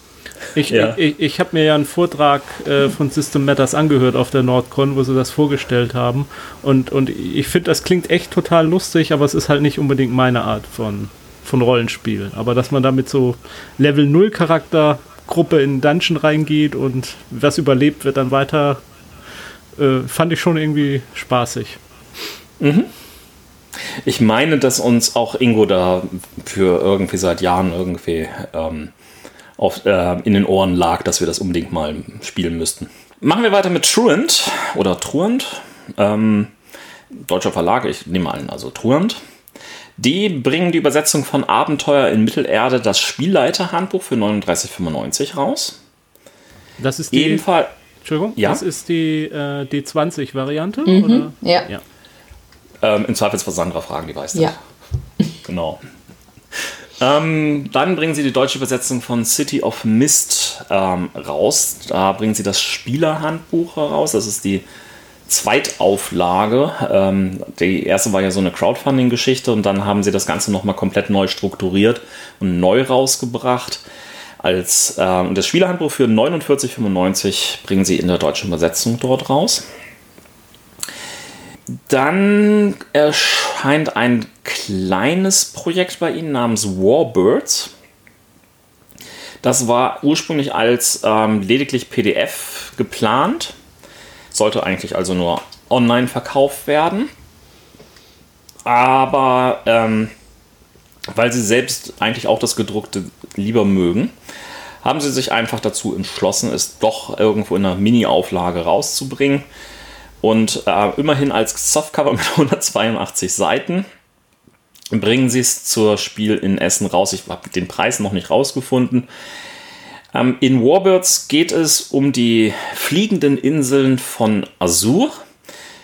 Ich, ja. ich, ich habe mir ja einen Vortrag äh, von System Matters angehört auf der Nordcon, wo sie das vorgestellt haben. Und, und ich finde, das klingt echt total lustig, aber es ist halt nicht unbedingt meine Art von, von Rollenspiel. Aber dass man da mit so Level 0 Charaktergruppe in Dungeon reingeht und was überlebt, wird dann weiter, äh, fand ich schon irgendwie spaßig. Mhm. Ich meine, dass uns auch Ingo da für irgendwie seit Jahren irgendwie ähm, auf, äh, in den Ohren lag, dass wir das unbedingt mal spielen müssten. Machen wir weiter mit Truant oder Truant. Ähm, deutscher Verlag, ich nehme an, also Truant. Die bringen die Übersetzung von Abenteuer in Mittelerde, das Spielleiterhandbuch für 39,95 raus. Das ist die. Ebenfalls. Entschuldigung, ja? das ist die äh, D20-Variante? Mhm, ja. ja. Ähm, Im Zweifelsfall Sandra fragen, die weiß das. Ja. Genau. Ähm, dann bringen sie die deutsche Übersetzung von City of Mist ähm, raus. Da bringen sie das Spielerhandbuch heraus. Das ist die Zweitauflage. Ähm, die erste war ja so eine Crowdfunding-Geschichte und dann haben sie das Ganze nochmal komplett neu strukturiert und neu rausgebracht. Als ähm, das Spielerhandbuch für 49,95 bringen sie in der deutschen Übersetzung dort raus. Dann erscheint ein kleines Projekt bei Ihnen namens Warbirds. Das war ursprünglich als ähm, lediglich PDF geplant, sollte eigentlich also nur online verkauft werden. Aber ähm, weil sie selbst eigentlich auch das gedruckte lieber mögen, haben sie sich einfach dazu entschlossen, es doch irgendwo in einer Mini-Auflage rauszubringen. Und äh, immerhin als Softcover mit 182 Seiten bringen sie es zur Spiel in Essen raus. Ich habe den Preis noch nicht rausgefunden. Ähm, in Warbirds geht es um die fliegenden Inseln von Azur.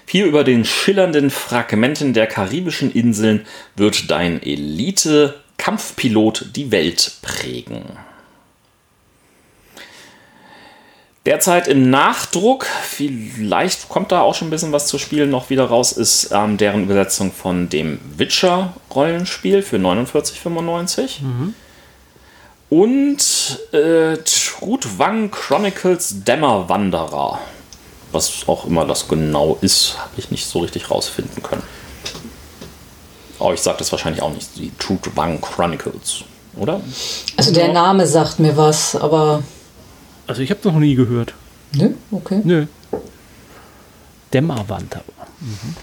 Hier über den schillernden Fragmenten der karibischen Inseln wird dein Elite-Kampfpilot die Welt prägen. Derzeit im Nachdruck, vielleicht kommt da auch schon ein bisschen was zu spielen noch wieder raus, ist ähm, deren Übersetzung von dem Witcher-Rollenspiel für 49,95. Mhm. Und äh, Trutwang Chronicles Dämmerwanderer. Was auch immer das genau ist, habe ich nicht so richtig rausfinden können. Aber ich sage das wahrscheinlich auch nicht, die Trutwang Chronicles, oder? Also der Name sagt mir was, aber also ich habe noch nie gehört. Nö, okay. Nö. Dämmerwand aber. Mhm.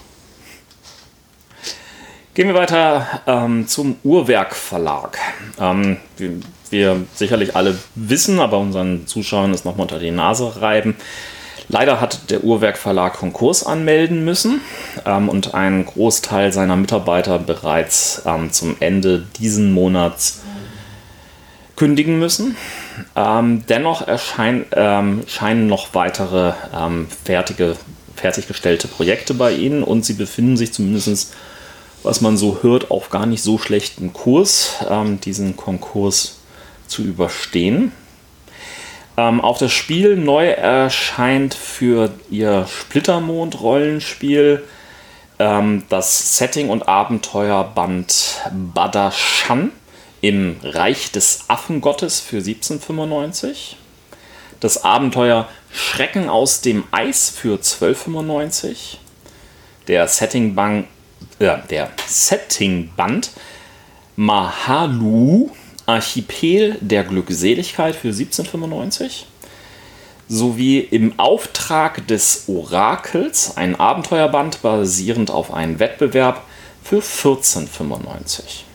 Gehen wir weiter ähm, zum Uhrwerk Verlag. Ähm, wir, wir, sicherlich alle wissen, aber unseren Zuschauern ist nochmal unter die Nase reiben. Leider hat der Uhrwerk Verlag Konkurs anmelden müssen ähm, und einen Großteil seiner Mitarbeiter bereits ähm, zum Ende diesen Monats kündigen müssen. Ähm, dennoch erschein, ähm, scheinen noch weitere ähm, fertige, fertiggestellte Projekte bei Ihnen und Sie befinden sich zumindest, was man so hört, auf gar nicht so schlechten Kurs, ähm, diesen Konkurs zu überstehen. Ähm, auch das Spiel neu erscheint für Ihr Splittermond-Rollenspiel ähm, das Setting und Abenteuerband Badashan im Reich des Affengottes für 1795. Das Abenteuer Schrecken aus dem Eis für 1295. Der Settingband, äh, der Settingband Mahalu Archipel der Glückseligkeit für 1795 sowie im Auftrag des Orakels ein Abenteuerband basierend auf einem Wettbewerb für 1495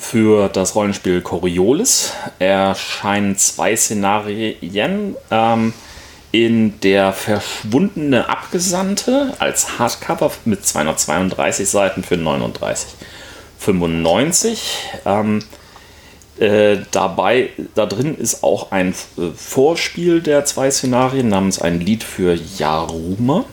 für das Rollenspiel Coriolis erscheinen zwei Szenarien ähm, in der verschwundene Abgesandte als Hardcover mit 232 Seiten für 39,95. Ähm, äh, dabei, da drin ist auch ein äh, Vorspiel der zwei Szenarien namens ein Lied für Yaruma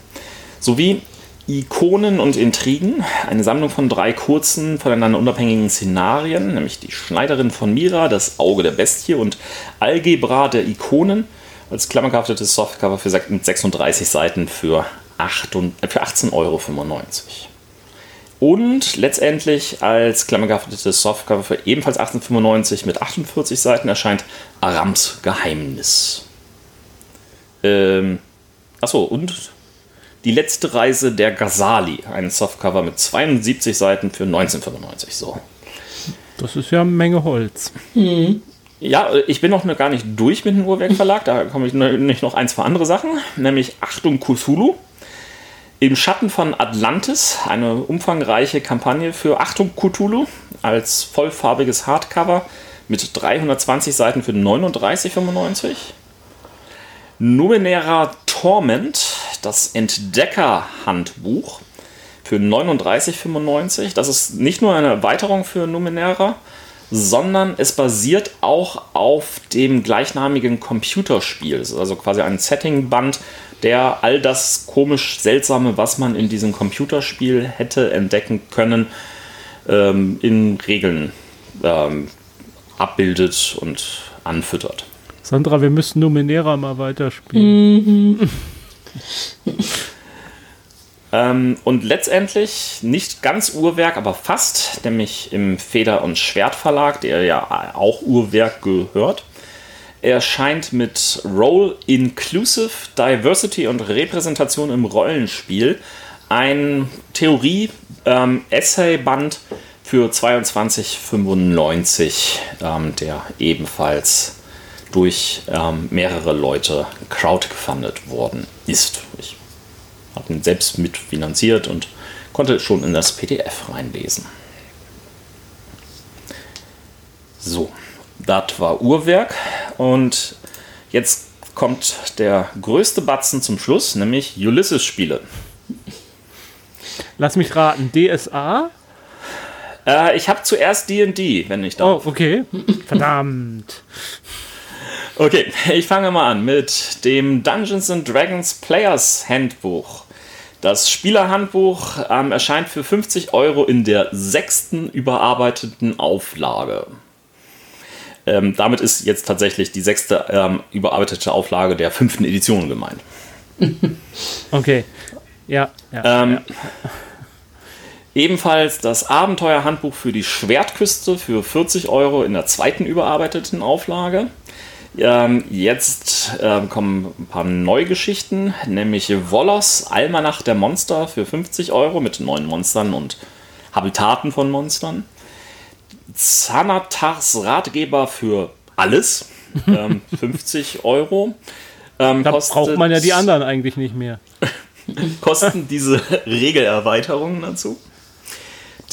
sowie Ikonen und Intrigen, eine Sammlung von drei kurzen, voneinander unabhängigen Szenarien, nämlich die Schneiderin von Mira, das Auge der Bestie und Algebra der Ikonen, als klammergehaftetes Softcover für 36 Seiten für, 8 und, äh, für 18,95 Euro. Und letztendlich als klammergehaftetes Softcover für ebenfalls 1895 mit 48 Seiten erscheint Arams Geheimnis. Ähm, achso, und die letzte Reise der Ghazali, ein Softcover mit 72 Seiten für 1995. So. Das ist ja eine Menge Holz. Mhm. Ja, ich bin noch gar nicht durch mit dem Uhrwerk Verlag. Da komme ich nicht noch ein, zwei andere Sachen, nämlich Achtung Cthulhu. Im Schatten von Atlantis, eine umfangreiche Kampagne für Achtung Cthulhu als vollfarbiges Hardcover mit 320 Seiten für 39,95. Numenera Torment, das Entdecker-Handbuch für 39,95. Das ist nicht nur eine Erweiterung für Numenera, sondern es basiert auch auf dem gleichnamigen Computerspiel. Also quasi ein Setting-Band, der all das komisch Seltsame, was man in diesem Computerspiel hätte entdecken können, ähm, in Regeln ähm, abbildet und anfüttert. Sandra, wir müssen Numenera mal weiterspielen. Mhm. ähm, und letztendlich nicht ganz Uhrwerk, aber fast, nämlich im Feder- und Schwertverlag, der ja auch Uhrwerk gehört. erscheint mit Role Inclusive Diversity und Repräsentation im Rollenspiel ein Theorie-Essay-Band ähm, für 22,95, ähm, der ebenfalls durch ähm, mehrere Leute crowdgefundet worden ist. Ich habe ihn selbst mitfinanziert und konnte schon in das PDF reinlesen. So, das war Uhrwerk und jetzt kommt der größte Batzen zum Schluss, nämlich Ulysses-Spiele. Lass mich raten, DSA? Äh, ich habe zuerst D&D, wenn ich darf. Oh, okay. Verdammt. Okay, ich fange mal an mit dem Dungeons and Dragons Players Handbuch. Das Spielerhandbuch ähm, erscheint für 50 Euro in der sechsten überarbeiteten Auflage. Ähm, damit ist jetzt tatsächlich die sechste ähm, überarbeitete Auflage der fünften Edition gemeint. Okay. Ja. ja, ähm, ja. Ebenfalls das Abenteuerhandbuch für die Schwertküste für 40 Euro in der zweiten überarbeiteten Auflage. Ähm, jetzt ähm, kommen ein paar Neugeschichten, nämlich Wollos Almanach der Monster für 50 Euro mit neuen Monstern und Habitaten von Monstern. Zanatars Ratgeber für alles, ähm, 50 Euro. Ähm, da braucht man ja die anderen eigentlich nicht mehr. kosten diese Regelerweiterungen dazu.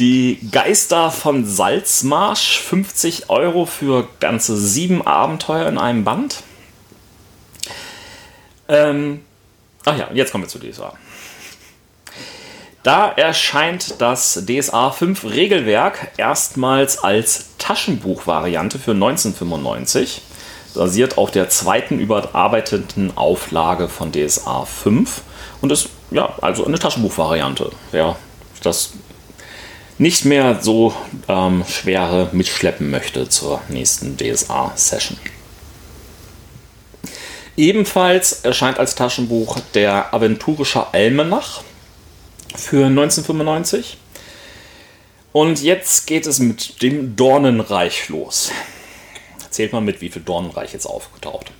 Die Geister von Salzmarsch, 50 Euro für ganze sieben Abenteuer in einem Band. Ähm, ach ja, jetzt kommen wir zu DSA. Da erscheint das DSA 5 Regelwerk erstmals als Taschenbuchvariante für 1995, basiert auf der zweiten überarbeiteten Auflage von DSA 5 und ist ja also eine Taschenbuchvariante. Wer das nicht mehr so ähm, schwere mitschleppen möchte zur nächsten DSA-Session. Ebenfalls erscheint als Taschenbuch der Aventurische Almanach für 1995. Und jetzt geht es mit dem Dornenreich los. Zählt mal mit, wie viel Dornenreich jetzt aufgetaucht.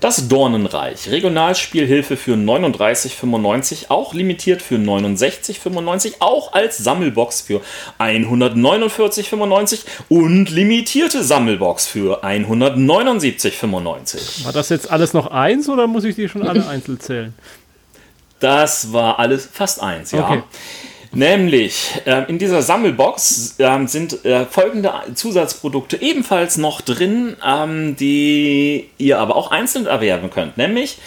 Das Dornenreich, Regionalspielhilfe für 39,95, auch limitiert für 69,95, auch als Sammelbox für 149,95 und limitierte Sammelbox für 179,95. War das jetzt alles noch eins oder muss ich die schon alle einzeln zählen? Das war alles fast eins, ja. Okay. Nämlich äh, in dieser Sammelbox äh, sind äh, folgende Zusatzprodukte ebenfalls noch drin, ähm, die ihr aber auch einzeln erwerben könnt. Nämlich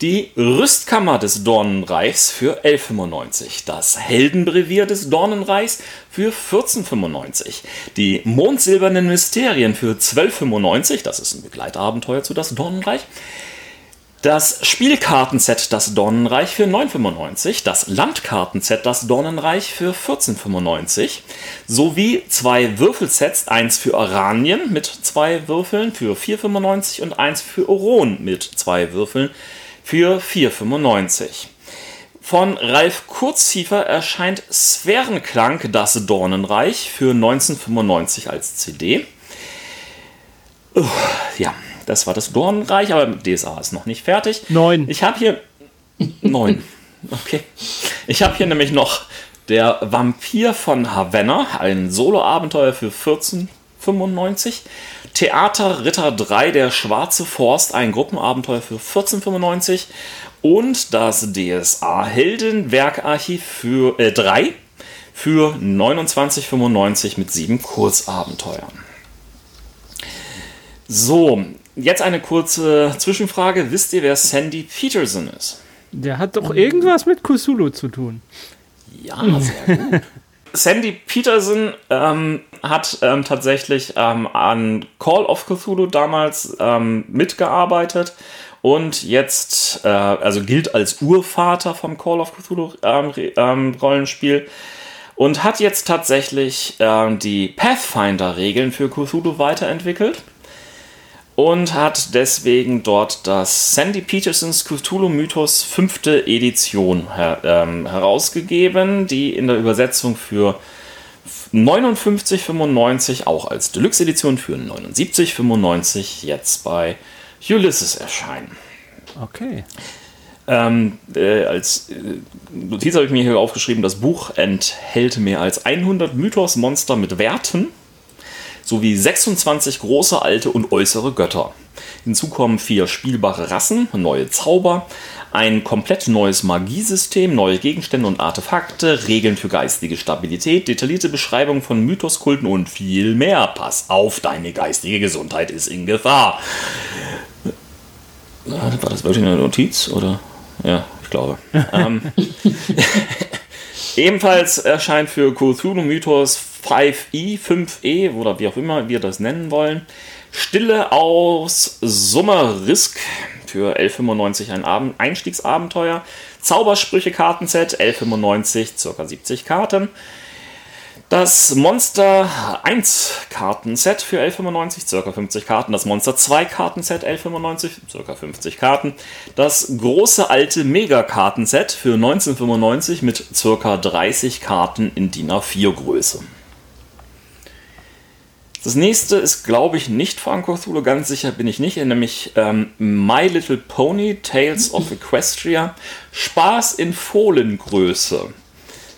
Die Rüstkammer des Dornenreichs für 11,95. Das Heldenbrevier des Dornenreichs für 14,95. Die Mondsilbernen Mysterien für 12,95. Das ist ein Begleitabenteuer zu das Dornenreich. Das Spielkartenset Das Dornenreich für 9,95, das Landkartenset Das Dornenreich für 14,95 sowie zwei Würfelsets, eins für Oranien mit zwei Würfeln für 4,95 und eins für Oron mit zwei Würfeln für 4,95. Von Ralf Kurzhiefer erscheint Sphärenklang Das Dornenreich für 19,95 als CD. Uh, ja, das war das Dornenreich, aber DSA ist noch nicht fertig. Neun. Ich habe hier. Neun. Okay. Ich habe hier nämlich noch der Vampir von Havanna, ein Solo-Abenteuer für 14,95. Theater Ritter 3, der Schwarze Forst, ein Gruppenabenteuer für 14,95. Und das DSA Heldenwerkarchiv für äh, 3 für 29,95 mit sieben Kurzabenteuern. So, jetzt eine kurze Zwischenfrage. Wisst ihr, wer Sandy Peterson ist? Der hat doch irgendwas mit Kusulu zu tun. Ja, sehr gut. Sandy Peterson ähm, hat ähm, tatsächlich ähm, an Call of Cthulhu damals ähm, mitgearbeitet und jetzt, äh, also gilt als Urvater vom Call of Cthulhu ähm, ähm, Rollenspiel und hat jetzt tatsächlich die Pathfinder-Regeln für Cthulhu weiterentwickelt und hat deswegen dort das Sandy Petersons Cthulhu Mythos fünfte Edition her ähm, herausgegeben, die in der Übersetzung für 59,95 auch als Deluxe Edition für 79,95 jetzt bei Ulysses erscheinen. Okay. Ähm, äh, als äh, Notiz habe ich mir hier aufgeschrieben, das Buch enthält mehr als 100 Mythos-Monster mit Werten sowie 26 große alte und äußere Götter. Hinzu kommen vier spielbare Rassen, neue Zauber, ein komplett neues Magiesystem, neue Gegenstände und Artefakte, Regeln für geistige Stabilität, detaillierte Beschreibungen von Mythoskulten und viel mehr. Pass auf, deine geistige Gesundheit ist in Gefahr. War das wirklich eine Notiz? Oder? Ja, ich glaube. ähm, ebenfalls erscheint für Cthulhu Mythos 5i, 5e oder wie auch immer wir das nennen wollen. Stille aus Summerisk für 11,95 ein Abend Einstiegsabenteuer. Zaubersprüche Kartenset 11,95, circa 70 Karten. Das Monster 1 Kartenset für 11,95, circa 50 Karten. Das Monster 2 Kartenset 11,95, circa 50 Karten. Das große alte Mega Kartenset für 19,95 mit circa 30 Karten in DIN A4 Größe. Das nächste ist, glaube ich, nicht von Cthulhu, ganz sicher bin ich nicht, nämlich ähm, My Little Pony, Tales of Equestria, Spaß in Fohlengröße.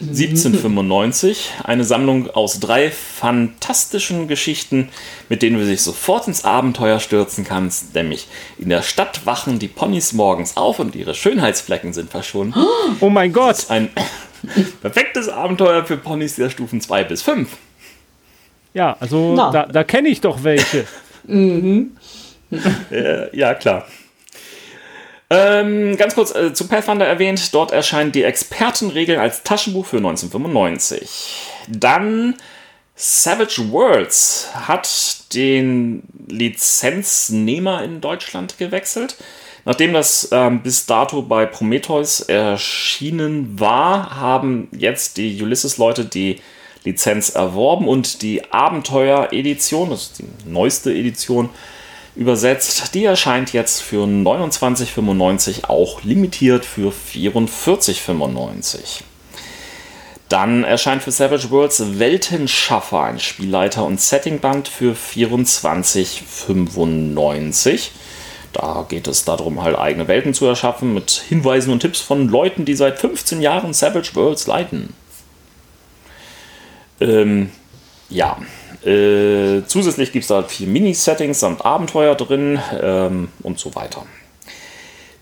1795, eine Sammlung aus drei fantastischen Geschichten, mit denen du dich sofort ins Abenteuer stürzen kannst. Nämlich in der Stadt wachen die Ponys morgens auf und ihre Schönheitsflecken sind verschwunden. Oh mein Gott! ein perfektes Abenteuer für Ponys der Stufen 2 bis 5. Ja, also Na. da, da kenne ich doch welche. mhm. äh, ja, klar. Ähm, ganz kurz äh, zu Pathfinder erwähnt, dort erscheinen die Expertenregeln als Taschenbuch für 1995. Dann Savage Worlds hat den Lizenznehmer in Deutschland gewechselt. Nachdem das ähm, bis dato bei Prometheus erschienen war, haben jetzt die Ulysses-Leute die Lizenz erworben und die Abenteuer-Edition, das ist die neueste Edition, übersetzt. Die erscheint jetzt für 29,95 auch limitiert für 44,95. Dann erscheint für Savage Worlds Weltenschaffer, ein Spielleiter- und Settingband für 24,95. Da geht es darum, halt eigene Welten zu erschaffen mit Hinweisen und Tipps von Leuten, die seit 15 Jahren Savage Worlds leiten. Ähm, ja, äh, zusätzlich gibt es da vier Mini-Settings samt Abenteuer drin ähm, und so weiter.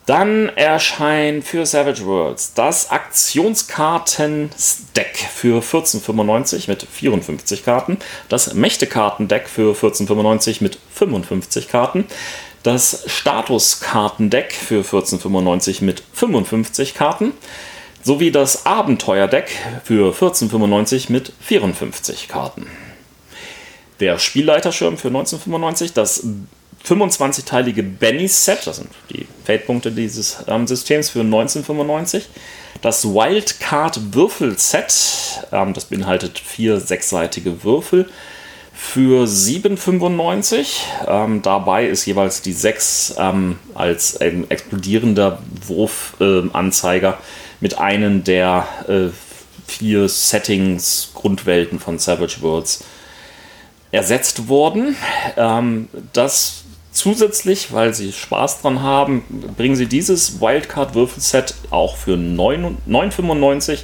Dann erscheint für Savage Worlds das Aktionskarten-Deck für 14,95 mit 54 Karten, das Mächtekarten-Deck für 14,95 mit 55 Karten, das Statuskartendeck für 1495 mit 55 Karten sowie das Abenteuerdeck für 1495 mit 54 Karten. Der Spielleiterschirm für 1995, das 25-teilige Benny-Set, das sind die Feldpunkte dieses ähm, Systems für 1995. Das Wildcard-Würfel-Set, ähm, das beinhaltet vier sechsseitige Würfel für 7,95. Ähm, dabei ist jeweils die 6 ähm, als ähm, explodierender Wurfanzeiger mit einem der äh, vier Settings, Grundwelten von Savage Worlds ersetzt worden. Ähm, das zusätzlich, weil sie Spaß dran haben, bringen sie dieses Wildcard-Würfelset auch für 9,95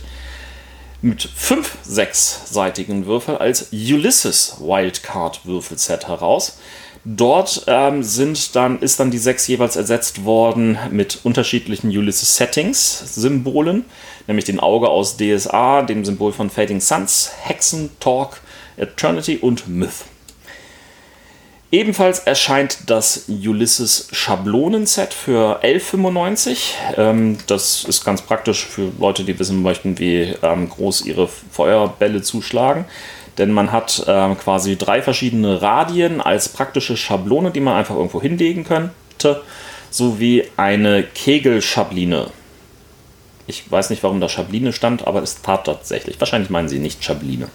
mit fünf sechsseitigen Würfel als Ulysses Wildcard Würfelset heraus. Dort ähm, sind dann, ist dann die sechs jeweils ersetzt worden mit unterschiedlichen Ulysses Settings Symbolen, nämlich den Auge aus DSA, dem Symbol von Fading Suns, Hexen, Talk, Eternity und Myth. Ebenfalls erscheint das Ulysses Schablonenset für 11,95. Ähm, das ist ganz praktisch für Leute, die wissen möchten, wie ähm, groß ihre Feuerbälle zuschlagen. Denn man hat ähm, quasi drei verschiedene Radien als praktische Schablone, die man einfach irgendwo hinlegen könnte, sowie eine Kegelschabline. Ich weiß nicht, warum da Schabline stand, aber es tat tatsächlich. Wahrscheinlich meinen sie nicht Schabline.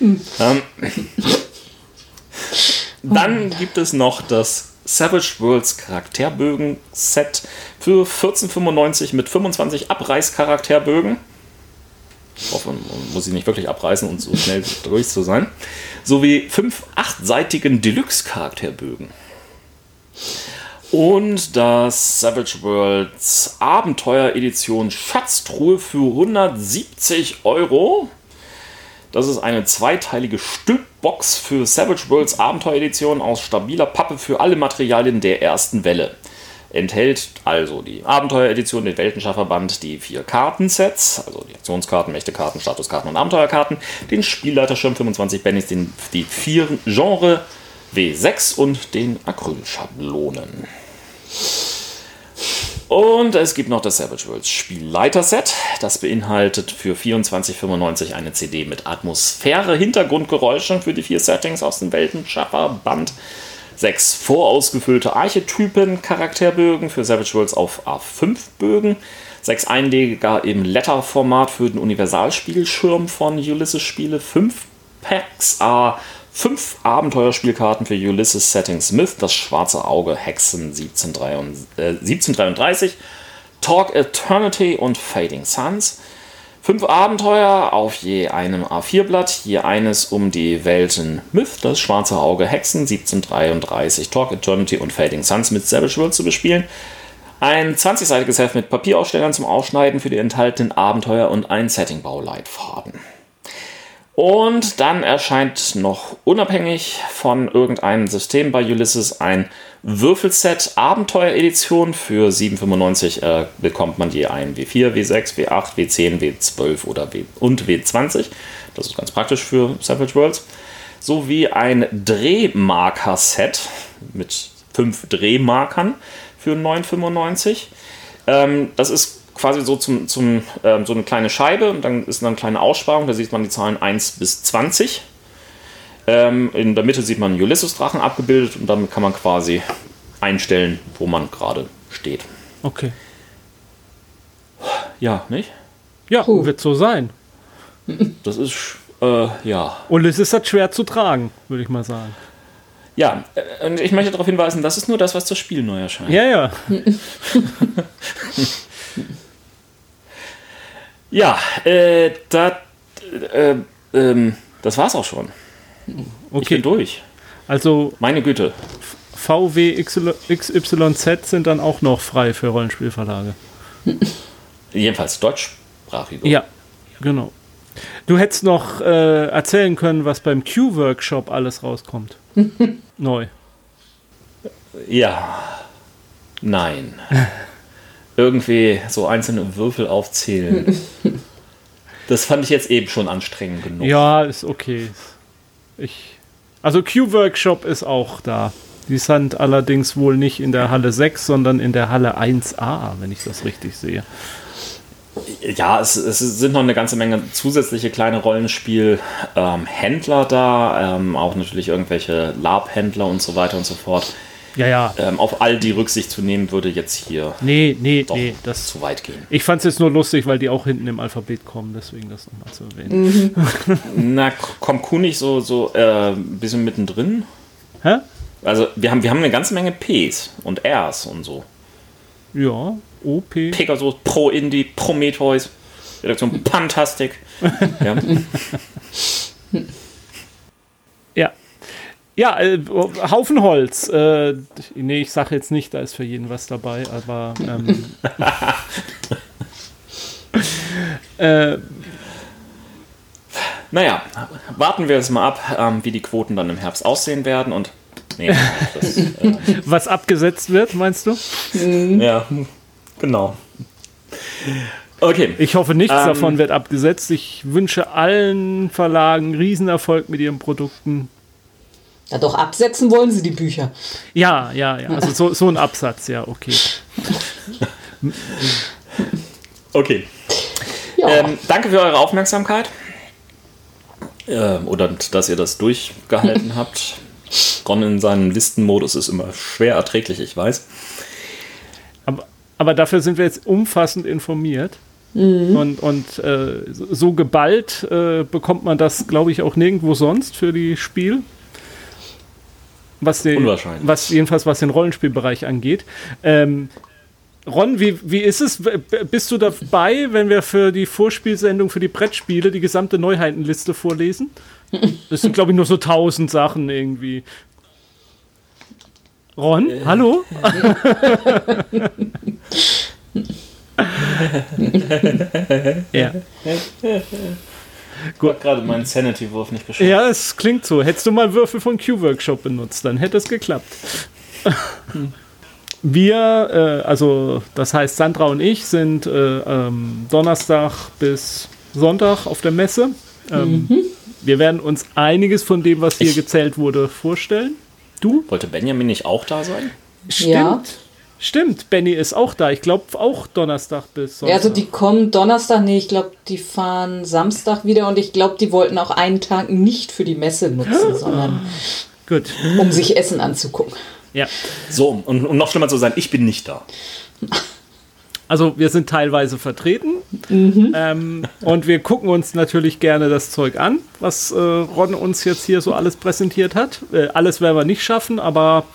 ähm, dann gibt es noch das Savage Worlds Charakterbögen-Set für 14,95 mit 25 Abreißcharakterbögen. Ich hoffe, man muss sie nicht wirklich abreißen und so schnell durch zu sein. Sowie fünf achtseitigen Deluxe-Charakterbögen. Und das Savage Worlds Abenteuer-Edition Schatztruhe für 170 Euro. Das ist eine zweiteilige Stülpbox für Savage Worlds Abenteueredition aus stabiler Pappe für alle Materialien der ersten Welle. Enthält also die Abenteueredition, den Weltenschafferband, die vier Kartensets, also die Aktionskarten, Mächtekarten, Statuskarten und Abenteuerkarten, den Spielleiterschirm 25 Bennys, den, die vier Genre W6 und den Acrylschablonen. Und es gibt noch das Savage Worlds Spielleiter-Set. Das beinhaltet für 24,95 eine CD mit Atmosphäre, Hintergrundgeräuschen für die vier Settings aus dem Weltenschaffer-Band. Sechs vorausgefüllte Archetypen, Charakterbögen für Savage Worlds auf A5-Bögen. Sechs Einleger im Letter-Format für den Universalspielschirm von Ulysses Spiele. Fünf Packs A Fünf Abenteuerspielkarten für Ulysses Settings Myth, das schwarze Auge, Hexen 1733, äh, Talk Eternity und Fading Suns. Fünf Abenteuer auf je einem A4-Blatt, je eines um die Welten Myth, das schwarze Auge, Hexen 1733, Talk Eternity und Fading Suns mit Savage World zu bespielen. Ein 20-seitiges Heft mit Papierausstellern zum Ausschneiden für die enthaltenen Abenteuer und ein Settingbauleitfaden. Und dann erscheint noch unabhängig von irgendeinem System bei Ulysses ein Würfelset Abenteuer-Edition. Für 7,95 äh, bekommt man je ein W4, W6, W8, W10, W12 oder W und W20. Das ist ganz praktisch für Savage Worlds. Sowie ein Drehmarker-Set mit fünf Drehmarkern für 9,95. Ähm, das ist quasi so zum, zum ähm, so eine kleine Scheibe und dann ist dann eine kleine Aussparung, da sieht man die Zahlen 1 bis 20. Ähm, in der Mitte sieht man einen Ulysses-Drachen abgebildet und damit kann man quasi einstellen, wo man gerade steht. Okay. Ja, nicht? Ja, Puh. wird so sein. Das ist, äh, ja. Ulysses hat schwer zu tragen, würde ich mal sagen. Ja, äh, und ich möchte darauf hinweisen, das ist nur das, was das Spiel neu erscheint. Ja, ja. Ja, äh, da, äh, ähm, das war's auch schon. Okay. Ich bin durch. Also. Meine Güte. VW XYZ sind dann auch noch frei für Rollenspielverlage. Jedenfalls deutschsprachig. Ja, genau. Du hättest noch äh, erzählen können, was beim Q-Workshop alles rauskommt. Neu. Ja. Nein. irgendwie so einzelne Würfel aufzählen. das fand ich jetzt eben schon anstrengend genug. Ja, ist okay. Ich, also Q-Workshop ist auch da. Die sind allerdings wohl nicht in der Halle 6, sondern in der Halle 1a, wenn ich das richtig sehe. Ja, es, es sind noch eine ganze Menge zusätzliche kleine Rollenspiel-Händler ähm, da, ähm, auch natürlich irgendwelche Lab-Händler und so weiter und so fort. Ja, ja. Ähm, auf all die Rücksicht zu nehmen, würde jetzt hier nee, nee, nee, das zu weit gehen. Ich fand es jetzt nur lustig, weil die auch hinten im Alphabet kommen, deswegen das nochmal zu erwähnen. Mhm. Na, kommt Q nicht so, so äh, ein bisschen mittendrin? Hä? Also, wir haben, wir haben eine ganze Menge Ps und Rs und so. Ja, OP. Pegasus, Pro Indie, Prometheus, Redaktion Fantastic. ja. ja. Ja, äh, Haufen Holz. Äh, nee, ich sage jetzt nicht, da ist für jeden was dabei, aber. Ähm, äh, naja, warten wir es mal ab, ähm, wie die Quoten dann im Herbst aussehen werden und. Nee, das, äh, was abgesetzt wird, meinst du? Ja, genau. Okay. Ich hoffe, nichts ähm, davon wird abgesetzt. Ich wünsche allen Verlagen Riesenerfolg mit ihren Produkten. Ja, doch absetzen wollen sie die Bücher. Ja, ja, ja. Also so, so ein Absatz, ja, okay. okay. Ja. Ähm, danke für eure Aufmerksamkeit. Ähm, oder dass ihr das durchgehalten habt. Ron in seinem Listenmodus ist immer schwer erträglich, ich weiß. Aber, aber dafür sind wir jetzt umfassend informiert. Mhm. Und, und äh, so geballt äh, bekommt man das, glaube ich, auch nirgendwo sonst für die Spiel was, die, was jedenfalls was den Rollenspielbereich angeht. Ähm, Ron, wie, wie ist es? Bist du dabei, wenn wir für die Vorspielsendung für die Brettspiele die gesamte Neuheitenliste vorlesen? Das sind, glaube ich, nur so tausend Sachen irgendwie. Ron, äh. hallo? ja. Gut. gerade meinen Sanity-Wurf nicht geschafft. Ja, es klingt so. Hättest du mal Würfel von Q-Workshop benutzt, dann hätte es geklappt. Wir, äh, also das heißt Sandra und ich, sind äh, ähm, Donnerstag bis Sonntag auf der Messe. Ähm, mhm. Wir werden uns einiges von dem, was hier ich gezählt wurde, vorstellen. Du? Wollte Benjamin nicht auch da sein? Stimmt. Ja. Stimmt, Benny ist auch da. Ich glaube auch Donnerstag bis Sonntag. Ja, also die kommen Donnerstag, nee, ich glaube, die fahren Samstag wieder und ich glaube, die wollten auch einen Tag nicht für die Messe nutzen, sondern Gut. um sich Essen anzugucken. Ja. So, und um noch schlimmer zu sein, ich bin nicht da. Also wir sind teilweise vertreten mhm. ähm, und wir gucken uns natürlich gerne das Zeug an, was äh, Ron uns jetzt hier so alles präsentiert hat. Äh, alles werden wir nicht schaffen, aber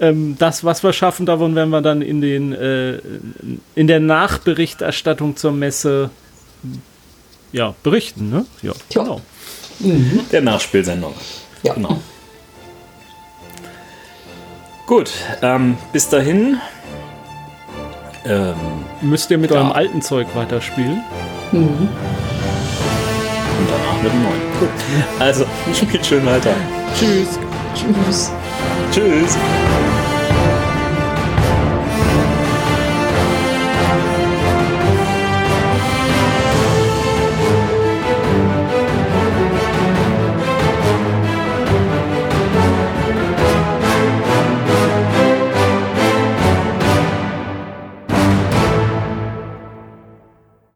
ähm, das, was wir schaffen, davon werden wir dann in, den, äh, in der Nachberichterstattung zur Messe ja, berichten. Ne? Ja, genau. Mhm. Der Nachspielsendung. Ja. Genau. Gut, ähm, bis dahin. Ähm, Müsst ihr mit ja. eurem alten Zeug weiterspielen? Mhm. Und danach mit dem neuen. Gut. Also, spielt schön weiter. Tschüss. Tschüss. Tschüss.